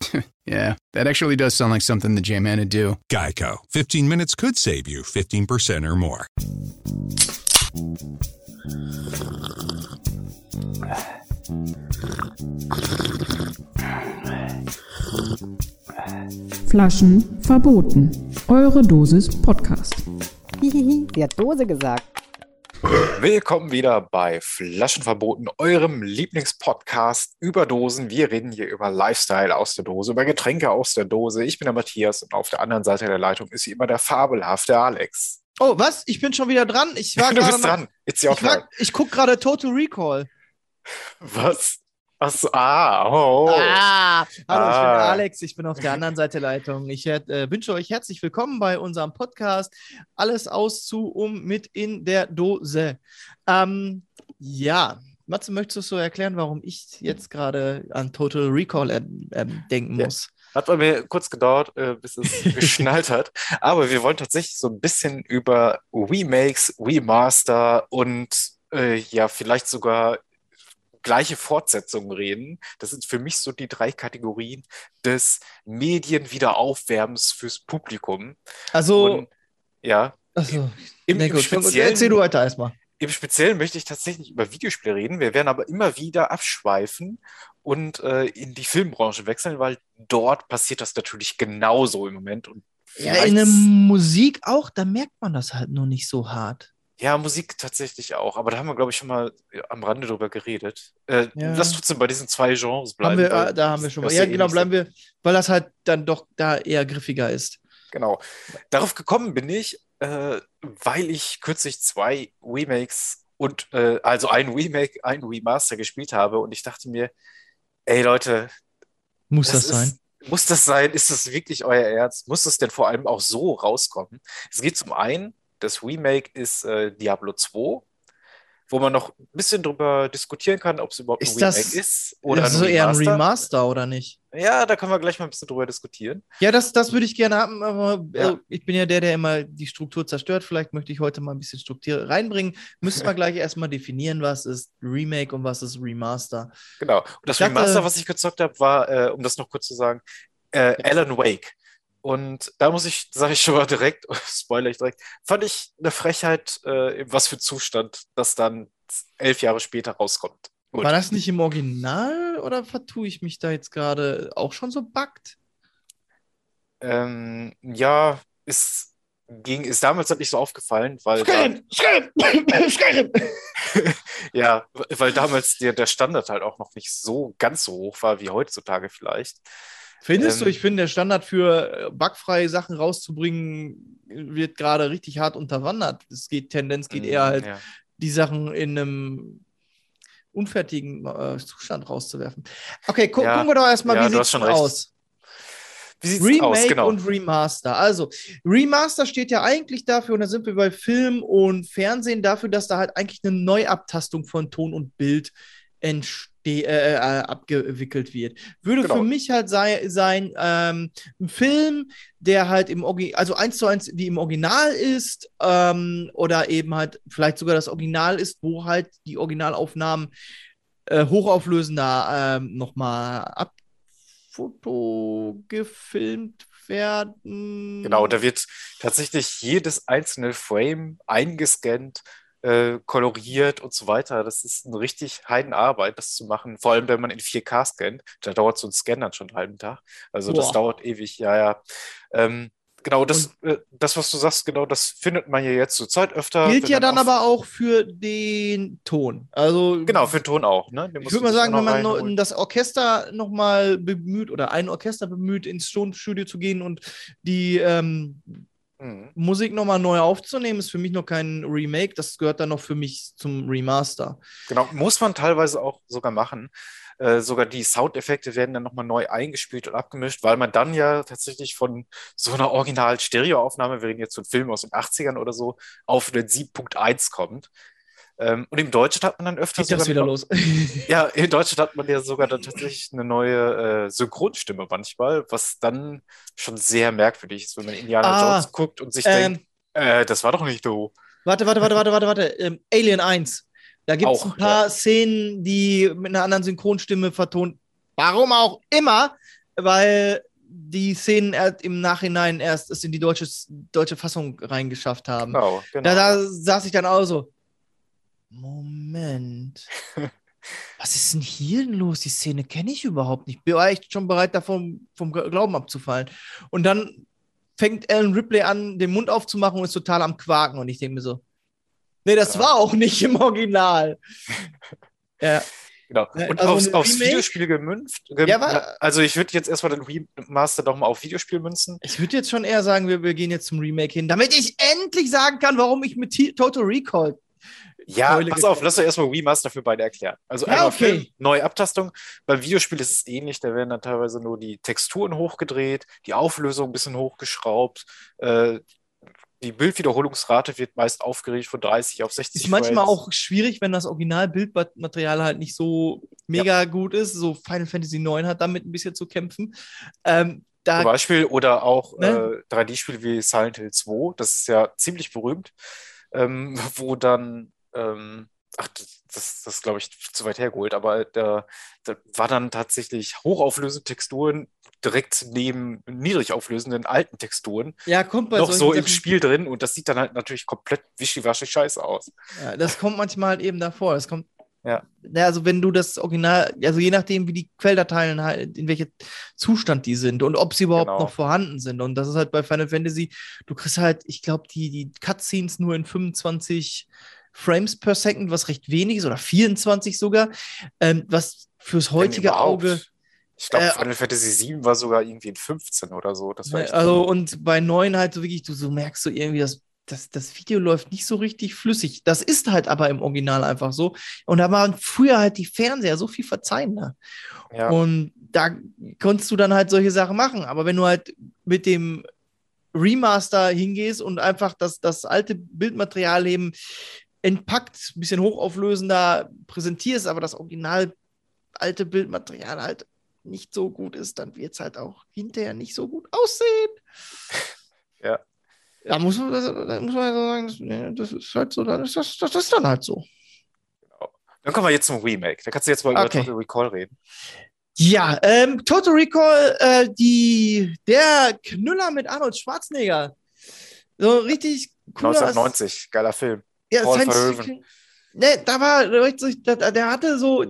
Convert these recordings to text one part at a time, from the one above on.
yeah, that actually does sound like something the J-Man would do. Geico. 15 minutes could save you 15% or more. Flaschen verboten. Eure Dosis Podcast. Hihihi, sie hat Dose gesagt. Willkommen wieder bei Flaschenverboten, eurem Lieblingspodcast über Dosen. Wir reden hier über Lifestyle aus der Dose, über Getränke aus der Dose. Ich bin der Matthias und auf der anderen Seite der Leitung ist wie immer der fabelhafte Alex. Oh, was? Ich bin schon wieder dran. Ich war du bist dran. It's your Ich, war- ich gucke gerade Total Recall. Was? Achso, ah, oh. Ah, hallo, ich bin Ah. Alex. Ich bin auf der anderen Seite der Leitung. Ich äh, wünsche euch herzlich willkommen bei unserem Podcast. Alles aus zu um mit in der Dose. Ähm, ja, Matze, möchtest du so erklären, warum ich jetzt gerade an Total Recall äh, denken Ja. muss? Hat bei mir kurz gedauert, äh, bis es geschnallt hat. Aber wir wollen tatsächlich so ein bisschen über Remakes, Remaster und äh, ja, vielleicht sogar gleiche Fortsetzungen reden. Das sind für mich so die drei Kategorien des Medienwiederaufwärmens fürs Publikum. Also, Und ja, achso, im, im. Speziellen, erzähl du weiter erstmal. im Speziellen möchte ich tatsächlich über Videospiele reden. Wir werden aber immer wieder abschweifen und äh, in die Filmbranche wechseln, weil dort passiert das natürlich genauso im Moment. Und Ja, in der Musik auch, da merkt man das halt nur nicht so hart. Ja, Musik tatsächlich auch, aber da haben wir, glaube ich, schon mal am Rande drüber geredet. Äh, Ja. Lass trotzdem bei diesen zwei Genres bleiben. Haben wir, äh, da haben wir schon mal. das Ja, eh genau, bleiben wir, weil das halt dann doch da eher griffiger ist. Genau. Darauf gekommen bin ich, äh, weil ich kürzlich zwei Remakes und äh, also ein Remake, ein Remaster gespielt habe und ich dachte mir, ey Leute, Muss das das, sein? Ist, muss das sein? Ist das wirklich euer Ernst? Muss das denn vor allem auch so rauskommen? Es geht zum einen, das Remake ist äh, Diablo 2, wo man noch ein bisschen drüber diskutieren kann, ob es überhaupt Ist ein das- Remake ist oder das ist ein eher ein Remaster. Oder nicht? Ja, da können wir gleich mal ein bisschen drüber diskutieren. Ja, das, das würde ich gerne haben, aber Ja. äh, ich bin ja der, der immer die Struktur zerstört. Vielleicht möchte ich heute mal ein bisschen Struktur reinbringen. Müssen wir gleich erstmal definieren, was ist Remake und was ist Remaster. Genau. Und das dachte- Remaster, was ich gezockt habe, war, äh, um das noch kurz zu sagen, äh, Alan Wake. Und da muss ich, sage ich schon mal direkt, spoiler ich direkt, fand ich eine Frechheit, äh, was für Zustand das dann elf Jahre später rauskommt. Gut. War das nicht im Original oder vertue ich mich da jetzt gerade auch schon so buggt? Ähm, ja, ist, ging, ist damals halt nicht so aufgefallen, weil da, Skyrim! Skyrim! ja, weil damals der, der Standard halt auch noch nicht so ganz so hoch war wie heutzutage vielleicht. Findest du, Ähm, ich finde, der Standard für äh, bugfreie Sachen rauszubringen, wird gerade richtig hart unterwandert. Es geht, Tendenz geht eher halt, Mm, Ja. die Sachen in einem unfertigen äh, Zustand rauszuwerfen. Okay, gu Ja, gucken wir doch erstmal, ja, wie du sieht es aus? Wie sieht's Remake aus? Genau. und Remaster. Also, Remaster steht ja eigentlich dafür, und da sind wir bei Film und Fernsehen, dafür, dass da halt eigentlich eine Neuabtastung von Ton und Bild entste äh, äh, abgewickelt wird. Würde Genau. für mich halt sei, sein, ähm, ein Film, der halt im Original, also eins zu eins wie im Original ist, ähm, oder eben halt vielleicht sogar das Original ist, wo halt die Originalaufnahmen äh, hochauflösender ähm, nochmal abfoto gefilmt werden. Genau, da wird tatsächlich jedes einzelne Frame eingescannt, äh, koloriert und so weiter. Das ist eine richtig Heidenarbeit, das zu machen. Vor allem, wenn man in 4K scannt. Da dauert so ein Scan dann schon einen halben Tag. Also das Boah. dauert ewig, ja, ja. Ähm, genau, das, äh, das, was du sagst, genau, das findet man ja jetzt zur Zeit öfter. Gilt ja dann aber auch für den Ton. Also Genau, für den Ton auch. Ne? Den ich würde mal sagen, wenn man reinholen. das Orchester nochmal bemüht oder ein Orchester bemüht, ins Tonstudio zu gehen und die ähm, Mhm. Musik nochmal neu aufzunehmen, ist für mich noch kein Remake. Das gehört dann noch für mich zum Remaster. Genau, muss man teilweise auch sogar machen. Äh, sogar die Soundeffekte werden dann nochmal neu eingespielt und abgemischt, weil man dann ja tatsächlich von so einer original Stereoaufnahme, wir reden jetzt von Filmen aus den 80ern oder so, auf den 7.1 kommt. Ähm, und im Deutschen hat man dann öfter Geht das wieder noch- los? ja, in Deutschland hat man ja sogar dann tatsächlich eine neue äh, Synchronstimme manchmal, was dann schon sehr merkwürdig ist, wenn man Indiana Ah, Jones guckt und sich ähm, denkt, äh, das war doch nicht du. Warte, warte, warte, warte, warte, warte. Ähm, Alien 1. Da gibt es ein paar Szenen, die mit einer anderen Synchronstimme vertont. Warum auch immer, weil die Szenen im Nachhinein erst es in die deutsche, deutsche Fassung reingeschafft haben. Genau, genau. Da, da saß ich dann auch so. Moment. Was ist denn hier denn los? Die Szene kenne ich überhaupt nicht. Bin echt schon bereit, davon vom Glauben abzufallen. Und dann fängt Alan Ripley an, den Mund aufzumachen und ist total am Quaken. Und ich denke mir so, nee, das Ja. war auch nicht im Original. ja, Genau. Ja, Und also aufs, aufs? Videospiel gemünzt. Gem Ja, also ich würde jetzt erstmal den Remaster doch mal auf Videospiel münzen. ich würde jetzt schon eher sagen, wir, wir gehen jetzt zum Remake hin, damit ich endlich sagen kann, warum ich mit T Total Recall. Ja, Keule pass auf, lass doch erstmal Remaster für beide erklären. Also Ja, einmal okay. Film, neue Abtastung. Beim Videospiel ist es ähnlich, da werden dann teilweise nur die Texturen hochgedreht, die Auflösung ein bisschen hochgeschraubt, äh, die Bildwiederholungsrate wird meist aufgeregt von 30 auf 60 Ist manchmal Frames. auch schwierig, wenn das Original-Bildmaterial halt nicht so mega gut ist. So Final Fantasy IX hat damit ein bisschen zu kämpfen. Ähm, da, Zum Beispiel oder auch Ne? äh, 3D-Spiele wie Silent Hill 2, das ist ja ziemlich berühmt, ähm, wo dann, ähm, ach, das, das, das glaube ich zu weit hergeholt, aber da, da war dann tatsächlich hochauflösende Texturen direkt neben niedrig auflösenden alten Texturen ja, kommt bei noch so im Sachen- Spiel drin und das sieht dann halt natürlich komplett wischiwaschi scheiße aus. Ja, das kommt manchmal halt eben davor. Das kommt. Ja. Ja, also wenn du das Original, also je nachdem, wie die Quelldateien halt, in welchem Zustand die sind und ob sie überhaupt Genau. noch vorhanden sind. Und das ist halt bei Final Fantasy, du kriegst halt, ich glaube, die, die Cutscenes nur in 25 Frames per Second, was recht wenig ist, oder 24 sogar, ähm, was fürs heutige. Auge. Ich glaube, Äh, Final Fantasy 7 war sogar irgendwie in 15 oder so. Das war echt Also, und bei neuen halt so wirklich, du so merkst so irgendwie, dass das, das Video läuft nicht so richtig flüssig. Das ist halt aber im Original einfach so. Und da waren früher halt die Fernseher so viel verzeihender. ja. Und da konntest du dann halt solche Sachen machen. Aber wenn du halt mit dem Remaster hingehst und einfach das, das alte Bildmaterial eben entpackt, ein bisschen hochauflösender präsentierst, aber das Original alte Bildmaterial halt nicht so gut ist, dann wird es halt auch hinterher nicht so gut aussehen. Ja. Da muss man, das, da muss man so sagen, das, nee, das ist halt so, das, das, das ist dann halt so. Dann kommen wir jetzt zum Remake. Da kannst du jetzt mal über Okay. Total Recall reden. Ja, ähm, Total Recall, äh, die, der Knüller mit Arnold Schwarzenegger. So richtig cooler. 1990, geiler Film. Ja, Paul Science Verhoeven. Fiction. Ne, da war, der hatte so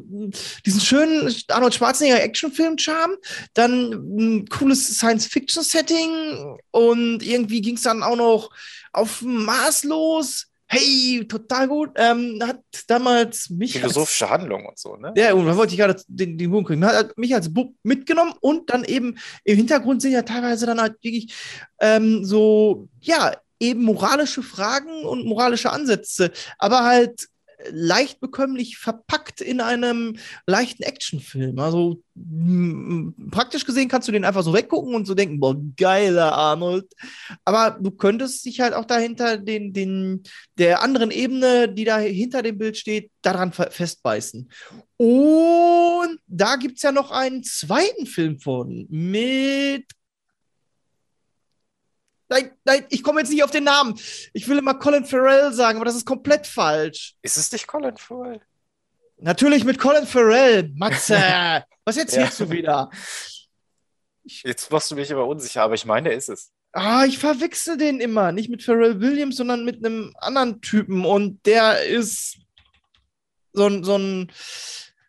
diesen schönen Arnold Schwarzenegger Actionfilm-Charme, dann ein cooles Science-Fiction-Setting und irgendwie ging es dann auch noch auf Mars los. Hey, total gut. Ähm, hat damals mich als, Philosophische Handlung und so, ne? ja, und da wollte ich gerade den, den Bogen kriegen. Hat mich als Bub mitgenommen und dann eben im Hintergrund sind ja teilweise dann halt wirklich ähm, so, ja, eben moralische Fragen und moralische Ansätze, aber halt leicht bekömmlich verpackt in einem leichten Actionfilm. Also praktisch gesehen kannst du den einfach so weggucken und so denken, boah, geiler Arnold. Aber du könntest dich halt auch dahinter den, den, der anderen Ebene, die da hinter dem Bild steht, daran fe- festbeißen. Und da gibt es ja noch einen zweiten Film von mit. Nein, nein, ich komme jetzt nicht auf den Namen. Ich will immer Colin Farrell sagen, aber das ist komplett falsch. Ist es nicht Colin Farrell? Natürlich mit Colin Farrell. Matze, was erzählst Ja. du wieder? Jetzt machst du mich aber unsicher, aber ich meine, er ist es. Ah, ich verwechsel den immer. Nicht mit Pharrell Williams, sondern mit einem anderen Typen. Und der ist so ein, so ein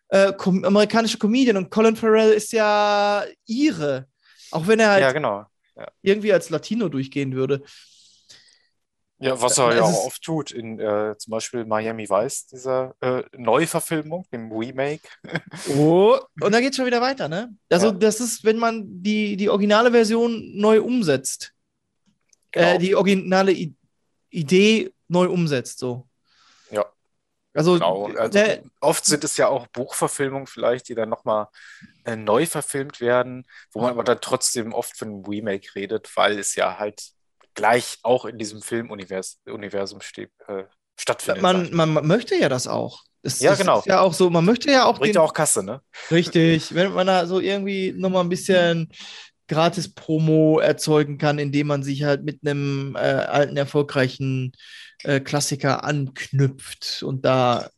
äh, kom amerikanischer Comedian. Und Colin Farrell ist ja Ire. Auch wenn er halt Ja, genau. Irgendwie als Latino durchgehen würde. Ja, was er Es ja auch oft tut, in äh, zum Beispiel Miami Vice, dieser äh, Neuverfilmung, dem Remake. Oh, und da geht schon wieder weiter, ne? Also, Ja. das ist, wenn man die, die originale Version neu umsetzt. Genau. Äh, die originale I Idee neu umsetzt, so. Also, Genau. Also, ne, oft sind es ja auch Buchverfilmungen vielleicht, die dann nochmal äh, neu verfilmt werden, wo man aber dann trotzdem oft von einem Remake redet, weil es ja halt gleich auch in diesem Filmuniversum steht, äh, stattfindet. man, man, man möchte ja das auch. Das, Ja, das genau. Ist ja auch so, man möchte ja auch Bringt ja auch Kasse, ne? Richtig, wenn man da so irgendwie nochmal ein bisschen gratis Promo erzeugen kann, indem man sich halt mit einem äh, alten, erfolgreichen äh, Klassiker anknüpft und da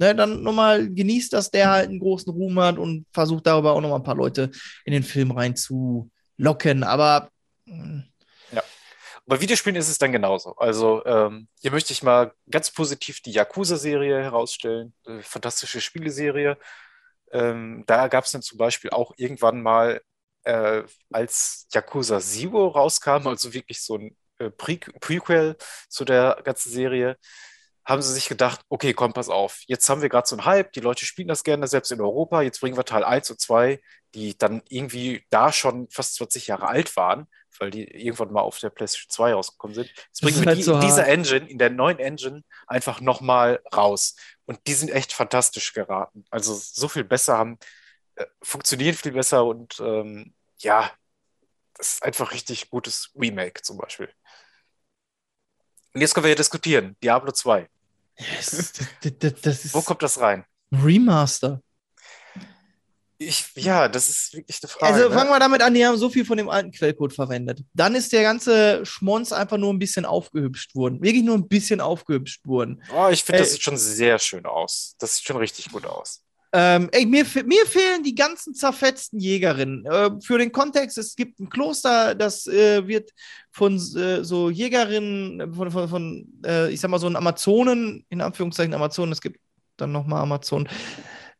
ne, dann nochmal genießt, dass der halt einen großen Ruhm hat und versucht darüber auch nochmal ein paar Leute in den Film reinzulocken. Aber mh, Bei Videospielen ist es dann genauso. Also ähm, hier möchte ich mal ganz positiv die Yakuza-Serie herausstellen. Äh, fantastische Spieleserie. Ähm, da gab es dann zum Beispiel auch irgendwann mal, äh, als Yakuza Zero rauskam, also wirklich so ein Pre Prequel zu der ganzen Serie, haben sie sich gedacht, okay, komm, pass auf, jetzt haben wir gerade so einen Hype, die Leute spielen das gerne, selbst in Europa, jetzt bringen wir Teil 1 und 2, die dann irgendwie da schon fast 20 Jahre alt waren, weil die irgendwann mal auf der PlayStation 2 rausgekommen sind. Jetzt bringen wir halt die, so in dieser hart. Engine, in der neuen Engine, einfach nochmal raus. Und die sind echt fantastisch geraten. Also so viel besser haben, äh, funktionieren viel besser und ähm, ja, das ist einfach richtig gutes Remake zum Beispiel. Und jetzt können wir ja diskutieren. Diablo 2. das, das, das, das Wo kommt das rein? ein Remaster. Ich, ja, das ist wirklich eine Frage. Also ne? fangen wir damit an, die haben so viel von dem alten Quellcode verwendet. Dann ist der ganze Schmonz einfach nur ein bisschen aufgehübscht worden. Wirklich nur ein bisschen aufgehübscht worden. Oh, ich finde, das sieht schon sehr schön aus. Das sieht schon richtig gut aus. Ähm, ey, mir, mir fehlen die ganzen zerfetzten Jägerinnen. Äh, für den Kontext, es gibt ein Kloster, das äh, wird von äh, so Jägerinnen, von, von, von äh, ich sag mal, so ein Amazonen, in Anführungszeichen Amazonen, es gibt dann nochmal Amazonen.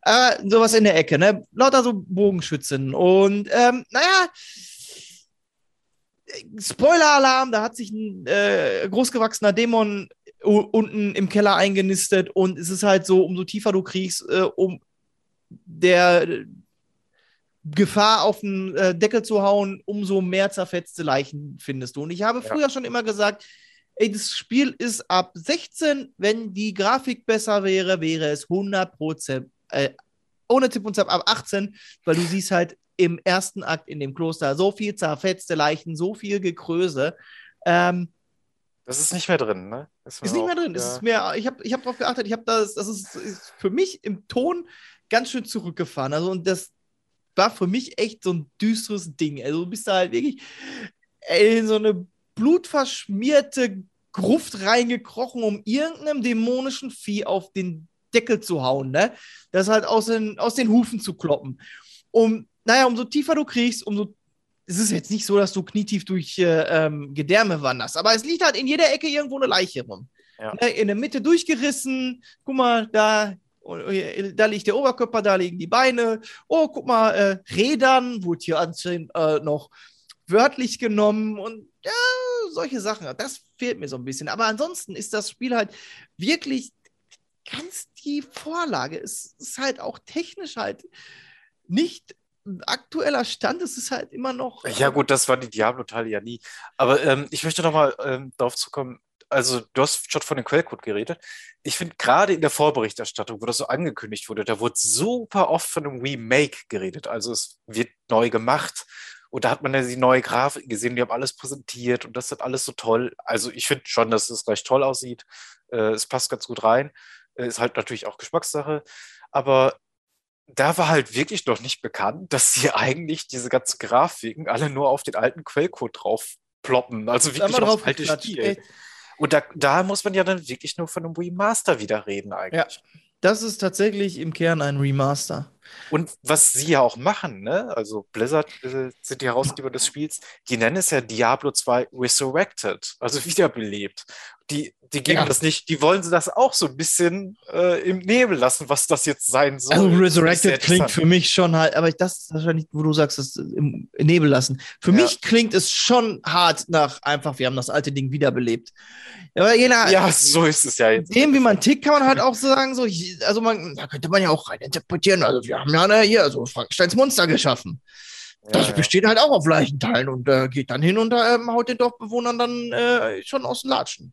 Äh, sowas in der Ecke, ne? Lauter so Bogenschützen. Und ähm, naja, Spoiler-Alarm, da hat sich ein äh, großgewachsener Dämon unten im Keller eingenistet und es ist halt so, umso tiefer du kriegst, um der äh, Gefahr auf den äh, Deckel zu hauen, umso mehr zerfetzte Leichen findest du. Und ich habe Ja. früher schon immer gesagt, ey, das Spiel ist ab 16, wenn die Grafik besser wäre, wäre es 100%, äh, ohne Tipp und Zap ab 18, weil du siehst halt im ersten Akt in dem Kloster so viel zerfetzte Leichen, so viel Gekröse. Ähm, Das ist nicht mehr drin, ne? Ist mir nicht mehr drin. Es ja. ist mehr, ich habe ich hab darauf geachtet, ich habe das, das ist, ist für mich im Ton ganz schön zurückgefahren. Also, und das war für mich echt so ein düsteres Ding. Also, du bist da halt wirklich in so eine blutverschmierte Gruft reingekrochen, um irgendeinem dämonischen Vieh auf den Deckel zu hauen, ne? Das halt aus den, aus den Hufen zu kloppen. Um, naja, umso tiefer du kriegst, umso es ist jetzt nicht so, dass du knietief durch äh, ähm, Gedärme wanderst, aber es liegt halt in jeder Ecke irgendwo eine Leiche rum. Ja. Ne, in der Mitte durchgerissen. Guck mal, da, da liegt der Oberkörper, da liegen die Beine. Oh, guck mal, äh, Rädern wurde hier anscheinend äh, noch wörtlich genommen und ja, solche Sachen. Das fehlt mir so ein bisschen. Aber ansonsten ist das Spiel halt wirklich ganz die Vorlage. Es ist halt auch technisch halt nicht ein aktueller Stand. Es ist halt immer noch. Ja, gut, das war die Diablo-Teile ja nie. Aber ähm, ich möchte nochmal ähm, darauf zukommen, also du hast schon von dem Quellcode geredet. Ich finde gerade in der Vorberichterstattung, wo das so angekündigt wurde, da wurde super oft von einem Remake geredet. Also es wird neu gemacht. Und da hat man ja die neue Grafik gesehen, die haben alles präsentiert und das ist alles so toll. Also ich finde schon, dass es recht toll aussieht. Äh, es passt ganz gut rein. Äh, ist halt natürlich auch Geschmackssache. Aber da war halt wirklich noch nicht bekannt, dass sie eigentlich diese ganzen Grafiken alle nur auf den alten Quellcode drauf ploppen. Also wirklich aufs alte Spiel. Und da, da muss man ja dann wirklich nur von einem Remaster wieder reden eigentlich. Das ist tatsächlich im Kern ein Remaster. Und was sie ja auch machen, ne? Also Blizzard äh, sind die Herausgeber des Spiels, die nennen es ja Diablo 2 Resurrected, also wiederbelebt. Die, die geben Ja. das nicht, die wollen sie das auch so ein bisschen äh, im Nebel lassen, was das jetzt sein soll. Also Resurrected klingt für mich schon halt, aber das ist wahrscheinlich, wo du sagst, das im Nebel lassen. Für Ja. mich klingt es schon hart nach einfach, wir haben das alte Ding wiederbelebt. Ja, Aber je nach Ja, so ist es ja jetzt. dem, wie man tickt, kann man halt auch so sagen, so, also man, da könnte man ja auch rein interpretieren. Also wir haben ja ne, hier so Frankensteins Monster geschaffen. Das Ja, ja. besteht halt auch auf Leichenteilen und äh, geht dann hin und ähm, haut den Dorfbewohnern dann äh, schon aus den Latschen.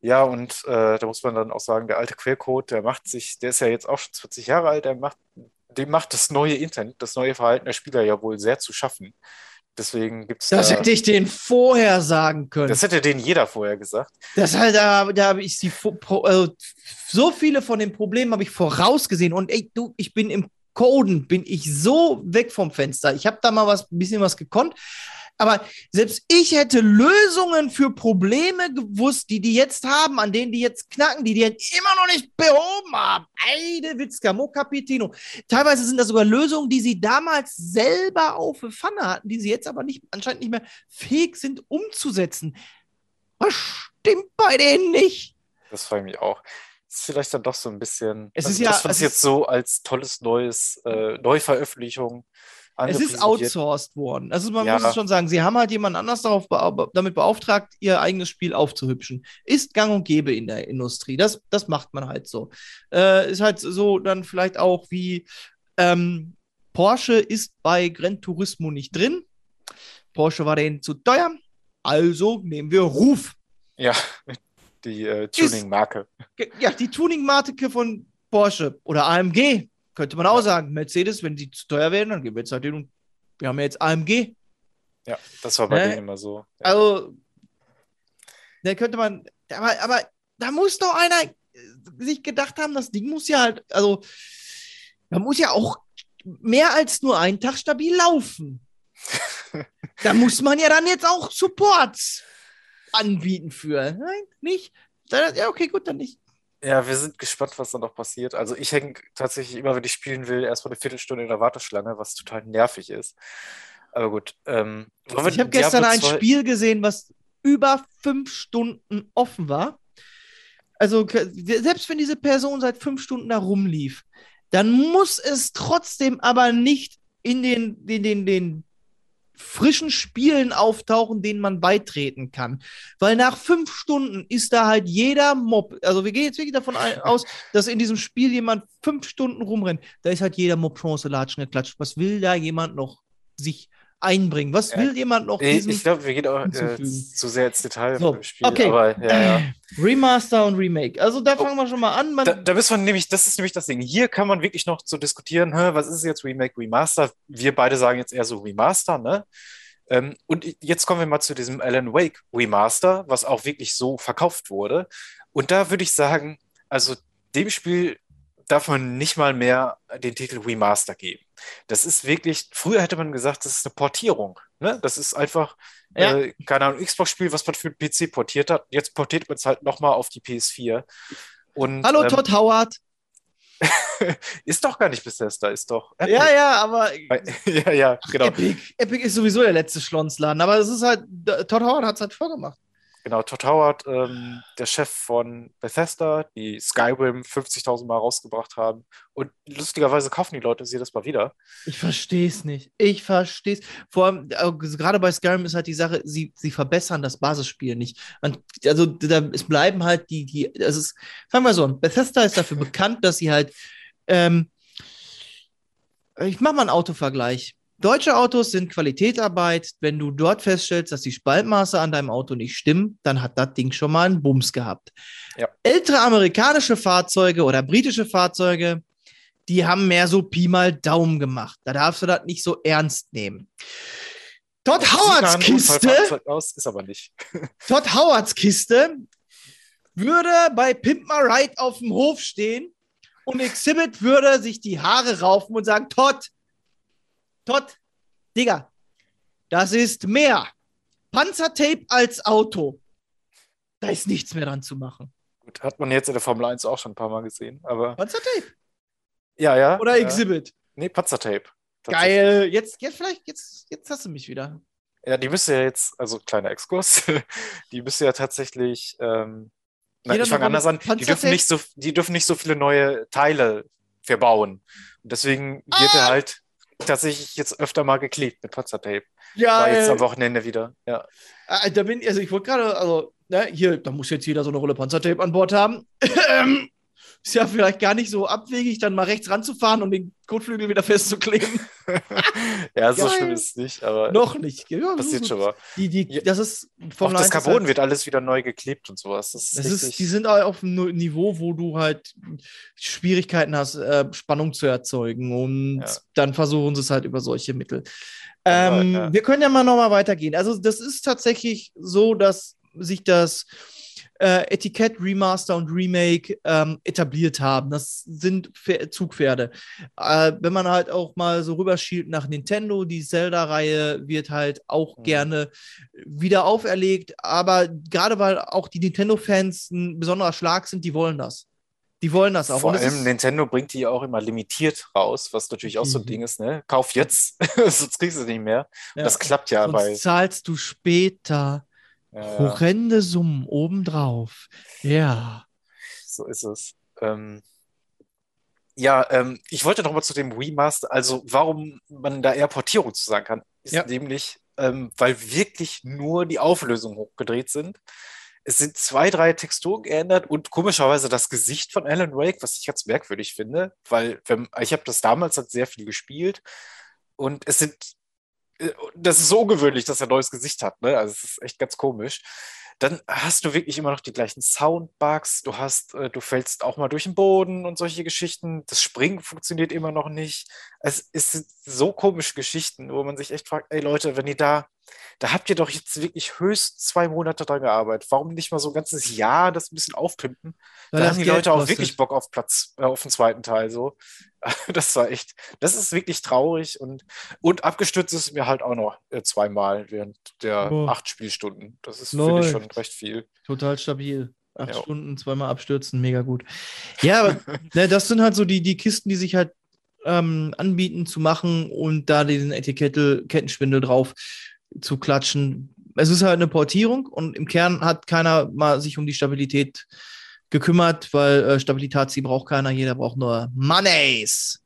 Ja, und äh, da muss man dann auch sagen, der alte Quellcode, der macht sich, der ist ja jetzt auch schon 20 Jahre alt, der macht, dem macht das neue Internet, das neue Verhalten der Spieler ja wohl sehr zu schaffen. Deswegen gibt es. Das da, hätte ich denen vorher sagen können. das hätte denen jeder vorher gesagt. Das halt, da, da habe ich sie also, so viele von den Problemen habe ich vorausgesehen. Und ey, du, ich bin im Coden, bin ich so weg vom Fenster. Ich habe da mal was, ein bisschen was gekonnt. Aber selbst ich hätte Lösungen für Probleme gewusst, die die jetzt haben, an denen die jetzt knacken, die die immer noch nicht behoben haben. Eide Witzka, Mo Capitino. Teilweise sind das sogar Lösungen, die sie damals selber auf Pfanne hatten, die sie jetzt aber nicht, anscheinend nicht mehr fähig sind umzusetzen. Was stimmt bei denen nicht? Das freue ich mich auch. Ist vielleicht dann doch so ein bisschen. Es also ist ja- das, was es jetzt so als tolles neues äh, Neuveröffentlichung Es ist outsourced worden. Also man Ja. muss es schon sagen, sie haben halt jemand anders darauf bea damit beauftragt, ihr eigenes Spiel aufzuhübschen. Ist gang und gäbe in der Industrie. Das, das macht man halt so. Äh, ist halt so dann vielleicht auch wie ähm, Porsche ist bei Gran Turismo nicht drin. Porsche war denen zu teuer. Also nehmen wir Ruf. Ja, die äh, Tuning-Marke. Ja, die Tuning-Marke von Porsche oder AMG, könnte man auch sagen. Mercedes, wenn die zu teuer werden, dann gehen wir jetzt halt hin und wir haben ja jetzt AMG. Ja, das war bei Ne? denen immer so. Ja. Also, da könnte man, aber, aber da muss doch einer sich gedacht haben, das Ding muss ja halt, also, da muss ja auch mehr als nur einen Tag stabil laufen. da muss man ja dann jetzt auch Supports anbieten für. Nein, nicht? Ja, okay, gut, dann nicht. Ja, wir sind gespannt, was da noch passiert. Also ich hänge tatsächlich immer, wenn ich spielen will, erstmal eine Viertelstunde in der Warteschlange, was total nervig ist. Aber gut. Ähm, Ich habe gestern ein 2 Spiel gesehen, was über fünf Stunden offen war. Also selbst wenn diese Person seit fünf Stunden da rumlief, dann muss es trotzdem aber nicht in den, den, den, den frischen Spielen auftauchen, denen man beitreten kann. Weil nach fünf Stunden ist da halt jeder Mob, also wir gehen jetzt wirklich davon aus, dass in diesem Spiel jemand fünf Stunden rumrennt, da ist halt jeder Mob Chance latschen geklatscht. Was will da jemand noch sich einbringen? Was will jemand noch ich glaube, wir gehen auch äh, zu sehr ins Detail So, dem Spiel. okay. Aber ja, ja. Remaster und Remake. Also da Oh. fangen wir schon mal an. Man, Da, da müssen wir nämlich, das ist nämlich das Ding. Hier kann man wirklich noch so diskutieren, hä, was ist jetzt Remake, Remaster? Wir beide sagen jetzt eher so Remaster, ne? Ähm, und jetzt kommen wir mal zu diesem Alan Wake Remaster, was auch wirklich so verkauft wurde. Und da würde ich sagen, also dem Spiel darf man nicht mal mehr den Titel Remaster geben. Das ist wirklich, früher hätte man gesagt, das ist eine Portierung. Ne? Das ist einfach, Ja. äh, keine Ahnung, Xbox-Spiel, was man für den PC portiert hat. Jetzt portiert man es halt nochmal auf die PS4. Und, Hallo ähm, Todd Howard. ist doch gar nicht Bethesda, ist doch Epic. Ja, ja, aber ja, ja, genau. Epic, Epic ist sowieso der letzte Schlonzladen. Aber es ist halt, Todd Howard hat es halt vorgemacht. Genau, Todd Howard, ähm, der Chef von Bethesda, die Skyrim 50.000 Mal rausgebracht haben. Und lustigerweise kaufen die Leute sie das mal wieder. Ich verstehe es nicht. Ich verstehe es. Vor allem, äh, gerade bei Skyrim ist halt die Sache, sie, sie verbessern das Basisspiel nicht. Man, also da, es bleiben halt die, die, es fangen wir so an. Bethesda ist dafür bekannt, dass sie halt, ähm, ich mache mal einen Autovergleich. Deutsche Autos sind Qualitätsarbeit. Wenn du dort feststellst, dass die Spaltmaße an deinem Auto nicht stimmen, dann hat das Ding schon mal einen Bums gehabt. Ja. Ältere amerikanische Fahrzeuge oder britische Fahrzeuge, die haben mehr so Pi mal Daumen gemacht. Da darfst du das nicht so ernst nehmen. Todd Howards Kiste, aus, ist aber nicht. Todd Howards Kiste würde bei Pimp My Ride auf dem Hof stehen und Exhibit würde sich die Haare raufen und sagen, Todd, Todd, Digga, das ist mehr Panzertape als Auto. Da ist nichts mehr dran zu machen. Gut, hat man jetzt in der Formel 1 auch schon ein paar Mal gesehen. Aber Panzertape ja, ja. oder ja. Exhibit. Nee, Panzertape. Geil. Jetzt, jetzt vielleicht, jetzt, jetzt hast du mich wieder. Ja, die müsste ja jetzt, also kleiner Exkurs, die müsste ja tatsächlich, ähm, na, ich fange anders an, die dürfen, nicht so, die dürfen nicht so viele neue Teile verbauen. Und deswegen wird er Ah! halt tatsächlich jetzt öfter mal geklebt mit Panzertape. Ja, War jetzt äh, am Wochenende wieder. Ja. äh, da bin also ich wollte gerade, also, ne, hier, da muss jetzt jeder so eine Rolle Panzertape an Bord haben. Ist ja vielleicht gar nicht so abwegig, dann mal rechts ranzufahren und den Kotflügel wieder festzukleben. ja, so Geil. schlimm ist es nicht, aber Noch nicht. Ja, passiert schon mal. Die, die, das ist Auch Formel das 1 ist Carbon halt- wird alles wieder neu geklebt und sowas. Das ist, Das ist, die sind auch auf einem Niveau, wo du halt Schwierigkeiten hast, äh, Spannung zu erzeugen. Und Ja. dann versuchen sie es halt über solche Mittel. Ja, Ähm, ja. Wir können ja mal nochmal weitergehen. Also, das ist tatsächlich so, dass sich das äh, Etikett, Remaster und Remake ähm, etabliert haben. Das sind Pfer- Zugpferde. Äh, wenn man halt auch mal so rüberschielt nach Nintendo, die Zelda-Reihe wird halt auch Mhm. gerne wieder auferlegt. Aber gerade weil auch die Nintendo-Fans ein besonderer Schlag sind, die wollen das. Die wollen das auch. Vor es allem Nintendo bringt die auch immer limitiert raus, was natürlich auch so ein Mhm. Ding ist, ne? Kauf jetzt, sonst kriegst du nicht mehr. ja, Das klappt ja sonst bei. zahlst du später Ja, ja, horrende Summen obendrauf. Ja. so ist es. Ähm, ja, ähm, ich wollte noch mal zu dem Remaster, also warum man da eher Portierung zu sagen kann, ist Ja. nämlich, ähm, weil wirklich nur die Auflösungen hochgedreht sind. Es sind zwei, drei Texturen geändert und komischerweise das Gesicht von Alan Wake, was ich ganz merkwürdig finde, weil wenn, ich habe das damals halt sehr viel gespielt und es sind, äh, das ist so ungewöhnlich, dass er ein neues Gesicht hat, ne? Also es ist echt ganz komisch. Dann hast du wirklich immer noch die gleichen Soundbugs, du hast, äh, du fällst auch mal durch den Boden und solche Geschichten. Das Springen funktioniert immer noch nicht. Es, es sind so komische Geschichten, wo man sich echt fragt, ey Leute, wenn ihr da, da habt ihr doch jetzt wirklich höchst zwei Monate dran gearbeitet. Warum nicht mal so ein ganzes Jahr das ein bisschen aufpimpen? Da haben die Geld Leute auch kostet. wirklich Bock auf Platz, äh, auf den zweiten Teil. So. Das war echt, das ist wirklich traurig und, und abgestürzt ist mir halt auch noch äh, zweimal während der Oh. acht Spielstunden. Das ist, finde ich, schon recht viel. Total stabil. Acht Ja. Stunden, zweimal abstürzen, mega gut. Ja, aber ne, das sind halt so die, die Kisten, die sich halt ähm, anbieten zu machen und da diesen Etikette, Kettenschwindel drauf zu klatschen. Es ist halt eine Portierung und im Kern hat keiner mal sich um die Stabilität gekümmert, weil äh, Stabilität, sie braucht keiner, jeder braucht nur Moneys.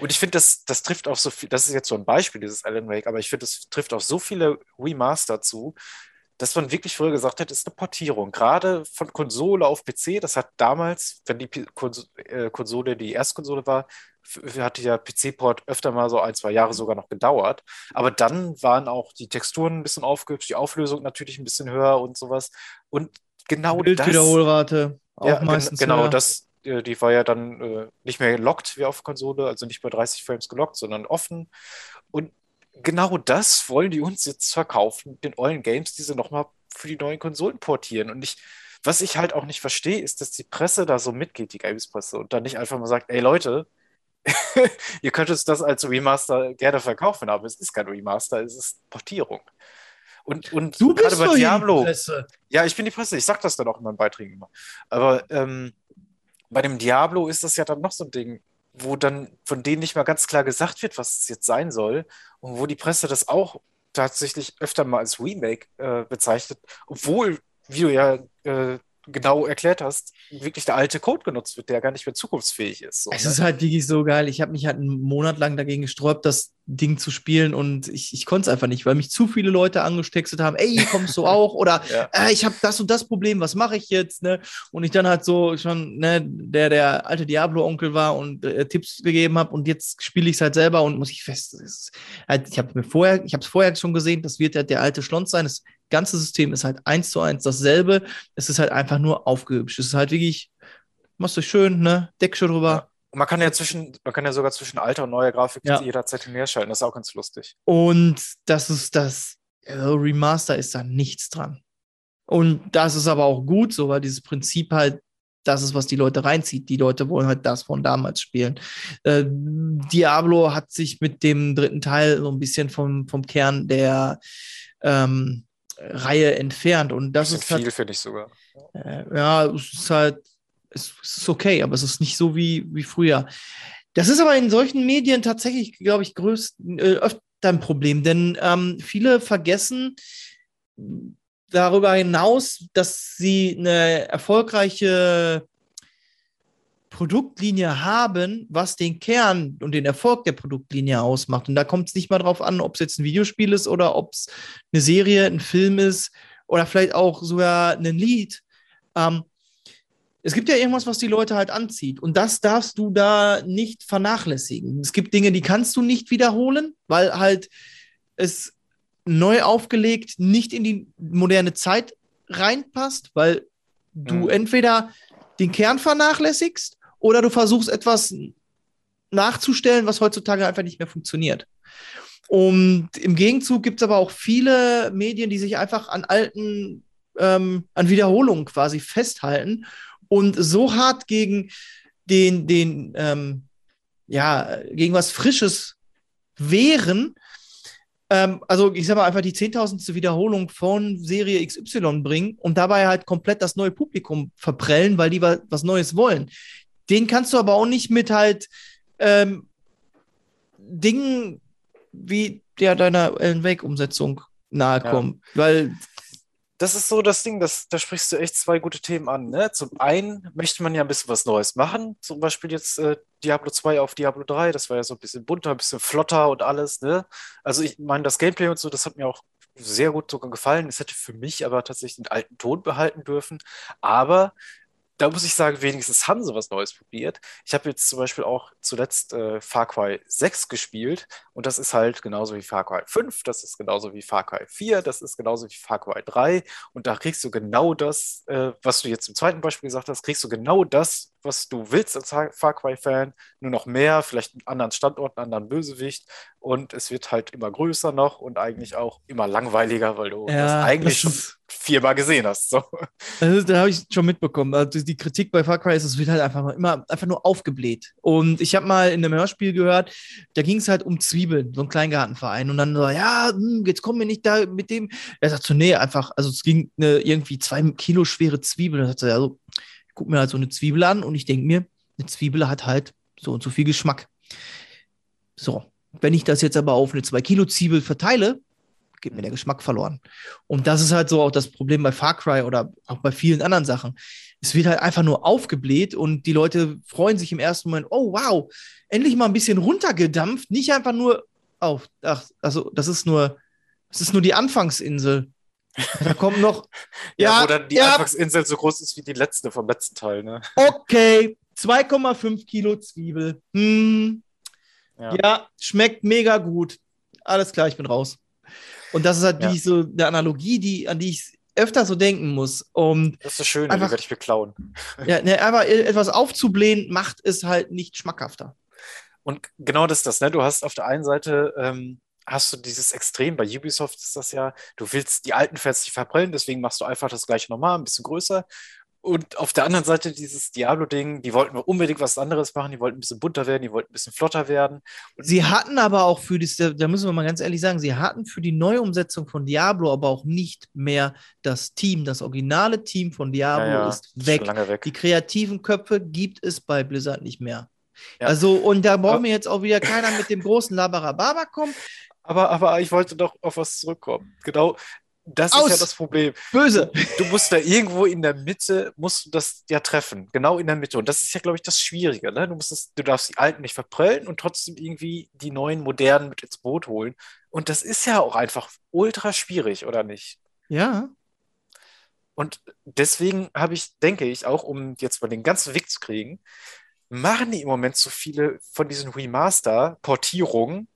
Und ich finde, das, das trifft auf so viel, das ist jetzt so ein Beispiel, dieses Alan Wake, aber ich finde, das trifft auf so viele Remaster zu, dass man wirklich früher gesagt hat, ist eine Portierung. Gerade von Konsole auf PC, das hat damals, wenn die äh, Konsole die Erstkonsole war, hat der PC-Port öfter mal so ein, zwei Jahre sogar noch gedauert. Aber dann waren auch die Texturen ein bisschen aufgehübscht, die Auflösung natürlich ein bisschen höher und sowas. Und genau das. Bildwiederholrate, auch Ja, meistens. genau, höher. das, äh, die war ja dann äh, nicht mehr lockt wie auf Konsole, also nicht bei 30 Frames gelockt, sondern offen. Und genau das wollen die uns jetzt verkaufen, den ollen Games, die sie nochmal für die neuen Konsolen portieren. Und ich, was ich halt auch nicht verstehe, ist, dass die Presse da so mitgeht, die Games-Presse, und dann nicht einfach mal sagt, ey Leute, ihr könnt uns das als Remaster gerne verkaufen, aber es ist kein Remaster, es ist Portierung. Und, und Du bist gerade bei hier die Diablo. Presse. Ja, ich bin die Presse, ich sag das dann auch in meinen Beiträgen immer. Aber ähm, bei dem Diablo ist das ja dann noch so ein Ding, wo dann von denen nicht mal ganz klar gesagt wird, was es jetzt sein soll und wo die Presse das auch tatsächlich öfter mal als Remake äh, bezeichnet, obwohl, wie du ja äh, genau erklärt hast, wirklich der alte Code genutzt wird, der gar nicht mehr zukunftsfähig ist. So, Es ne? ist halt wirklich so geil. Ich habe mich halt einen Monat lang dagegen gesträubt, das Ding zu spielen und ich, ich konnte es einfach nicht, weil mich zu viele Leute angetextet haben, ey, kommst du auch? Oder Ja. äh, ich habe das und das Problem, was mache ich jetzt? Ne? Und ich dann halt so schon, ne, der der alte Diablo-Onkel war und äh, Tipps gegeben habe und jetzt spiele ich es halt selber und muss ich fest, halt, ich habe mir vorher, ich habe es vorher schon gesehen, das wird halt der alte Schlons sein. Das ganze System ist halt eins zu eins dasselbe. Es ist halt einfach nur aufgehübscht. Es ist halt wirklich, machst du schön, ne? Deckschirm drüber. Ja. Und man kann ja zwischen, man kann ja sogar zwischen alter und neuer Grafik Ja. jederzeit hinherschalten. Das ist auch ganz lustig. Und das ist das äh, Remaster ist da nichts dran. Und das ist aber auch gut so, weil dieses Prinzip halt das ist, was die Leute reinzieht. Die Leute wollen halt das von damals spielen. Äh, Diablo hat sich mit dem dritten Teil so ein bisschen vom, vom Kern der ähm, Reihe entfernt. Und das ist halt, viel, finde ich sogar. äh, ja, es ist halt, es ist okay, aber es ist nicht so wie, wie früher. Das ist aber in solchen Medien tatsächlich, glaube ich, größten, äh, öfter ein Problem, denn ähm, viele vergessen darüber hinaus, dass sie eine erfolgreiche Produktlinie haben, was den Kern und den Erfolg der Produktlinie ausmacht. Und da kommt es nicht mal drauf an, ob es jetzt ein Videospiel ist oder ob es eine Serie, ein Film ist oder vielleicht auch sogar ein Lied. Ähm, es gibt ja irgendwas, was die Leute halt anzieht. Und das darfst du da nicht vernachlässigen. Es gibt Dinge, die kannst du nicht wiederholen, weil halt es neu aufgelegt nicht in die moderne Zeit reinpasst, weil du Mhm. entweder den Kern vernachlässigst oder du versuchst etwas nachzustellen, was heutzutage einfach nicht mehr funktioniert. Und im Gegenzug gibt es aber auch viele Medien, die sich einfach an alten, ähm, an Wiederholungen quasi festhalten und so hart gegen den, den, ähm, ja, gegen was Frisches wehren. Ähm, also ich sag mal einfach die zehntausendste Wiederholung von Serie XY bringen und dabei halt komplett das neue Publikum verprellen, weil die wa was Neues wollen. Den kannst du aber auch nicht mit halt ähm, Dingen wie der deiner Ellen Wake-Umsetzung nahe Ja. kommen. Weil Das ist so das Ding, das, da sprichst du echt zwei gute Themen an. Ne? Zum einen möchte man ja ein bisschen was Neues machen. Zum Beispiel jetzt äh, Diablo 2 auf Diablo 3. Das war ja so ein bisschen bunter, ein bisschen flotter und alles. Ne? Also ich meine, das Gameplay und so, das hat mir auch sehr gut sogar gefallen. Es hätte für mich aber tatsächlich den alten Ton behalten dürfen. Aber da muss ich sagen, wenigstens haben sie was Neues probiert. Ich habe jetzt zum Beispiel auch zuletzt äh, Far Cry 6 gespielt und das ist halt genauso wie Far Cry 5, das ist genauso wie Far Cry 4, das ist genauso wie Far Cry 3 und da kriegst du genau das, äh, was du jetzt im zweiten Beispiel gesagt hast, kriegst du genau das, was du willst als Far Cry-Fan, nur noch mehr, vielleicht einen anderen Standort, einen anderen Bösewicht und es wird halt immer größer noch und eigentlich auch immer langweiliger, weil du Ja, das eigentlich das schon ist- viermal gesehen hast. So. Also, da habe ich schon mitbekommen. Also die Kritik bei Far Cry ist, es wird halt einfach nur immer einfach nur aufgebläht. Und ich habe mal in einem Hörspiel gehört, da ging es halt um Zwiebeln, so ein Kleingartenverein. Und dann so, ja, hm, jetzt kommen wir nicht da mit dem. Er sagt so, nee, einfach, also es ging eine irgendwie zwei Kilo schwere Zwiebel. Und er sagt so, ja, so, gucke mir halt so eine Zwiebel an und ich denke mir, eine Zwiebel hat halt so und so viel Geschmack. So, wenn ich das jetzt aber auf eine 2 Kilo Zwiebel verteile, geht mir der Geschmack verloren. Und das ist halt so auch das Problem bei Far Cry oder auch bei vielen anderen Sachen. Es wird halt einfach nur aufgebläht und die Leute freuen sich im ersten Moment, oh wow, endlich mal ein bisschen runtergedampft, nicht einfach nur auf. Ach, also das ist nur, das ist nur die Anfangsinsel. Da kommt noch, Ja, ja, wo dann die ja, Anfangsinsel so groß ist wie die letzte vom letzten Teil, ne? okay, 2,5 Kilo Zwiebel. Hm, Ja. ja. schmeckt mega gut. Alles klar, ich bin raus. Und das ist halt Ja. so eine Analogie, die, an die ich öfter so denken muss. Und Das ist das Schöne, Einfach- die werde ich mir klauen. ja, ne, aber etwas aufzublähen macht es halt nicht schmackhafter. Und genau das ist das, ne? Du hast auf der einen Seite ähm, hast du dieses Extrem, bei Ubisoft ist das ja, du willst die alten Fans nicht verbrennen, deswegen machst du einfach das gleiche nochmal, ein bisschen größer. Und auf der anderen Seite dieses Diablo-Ding, die wollten unbedingt was anderes machen, die wollten ein bisschen bunter werden, die wollten ein bisschen flotter werden. Sie hatten aber auch für das, da müssen wir mal ganz ehrlich sagen, sie hatten für die Neuumsetzung von Diablo aber auch nicht mehr das Team. Das originale Team von Diablo Ja, ja, ist weg. weg. Die kreativen Köpfe gibt es bei Blizzard nicht mehr. Ja. Also, und da braucht Aber- mir jetzt auch wieder keiner mit dem großen Labarababa kommen. Aber, aber ich wollte doch auf was zurückkommen. Genau, das ist Aus! ja das Problem. Böse. Du musst da irgendwo in der Mitte, musst du das ja treffen. Genau in der Mitte. Und das ist ja, glaube ich, das Schwierige. Ne? Du, musst es, du darfst die Alten nicht verprellen und trotzdem irgendwie die neuen, modernen mit ins Boot holen. Und das ist ja auch einfach ultra schwierig, oder nicht? Ja. Und deswegen habe ich, denke ich, auch um jetzt mal den ganzen Weg zu kriegen, machen die im Moment so viele von diesen Remaster-Portierungen,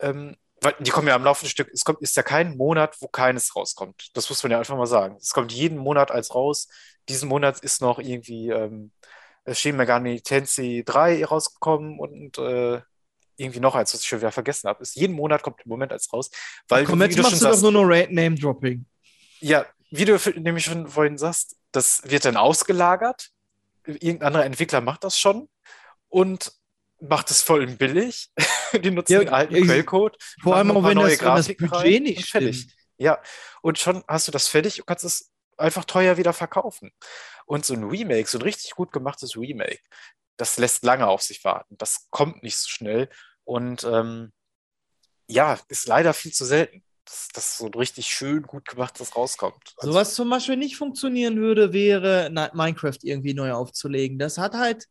ähm, weil die kommen ja am laufenden Stück, es kommt, ist ja kein Monat, wo keines rauskommt. Das muss man ja einfach mal sagen. Es kommt jeden Monat eins raus. Diesen Monat ist noch irgendwie ähm, Shin Megami Tensei 3 rausgekommen und äh, irgendwie noch eins, was ich schon wieder vergessen habe. Ist jeden Monat kommt im Moment eins raus, weil Komm, jetzt machst du doch sagst, nur noch Name-Dropping. ja, wie du nämlich schon vorhin sagst, das wird dann ausgelagert. Irgendein anderer Entwickler macht das schon und macht es voll billig. Die nutzen Ja, den alten ich- Quellcode. Vor allem auch, wenn das, wenn das Budget nicht stimmt. Ja, und schon hast du das fertig und kannst es einfach teuer wieder verkaufen. Und so ein Remake, so ein richtig gut gemachtes Remake, das lässt lange auf sich warten. Das kommt nicht so schnell und ähm, ja, ist leider viel zu selten, dass, dass so ein richtig schön gut gemachtes rauskommt. Also, So was zum Beispiel nicht funktionieren würde, wäre Minecraft irgendwie neu aufzulegen. Das hat halt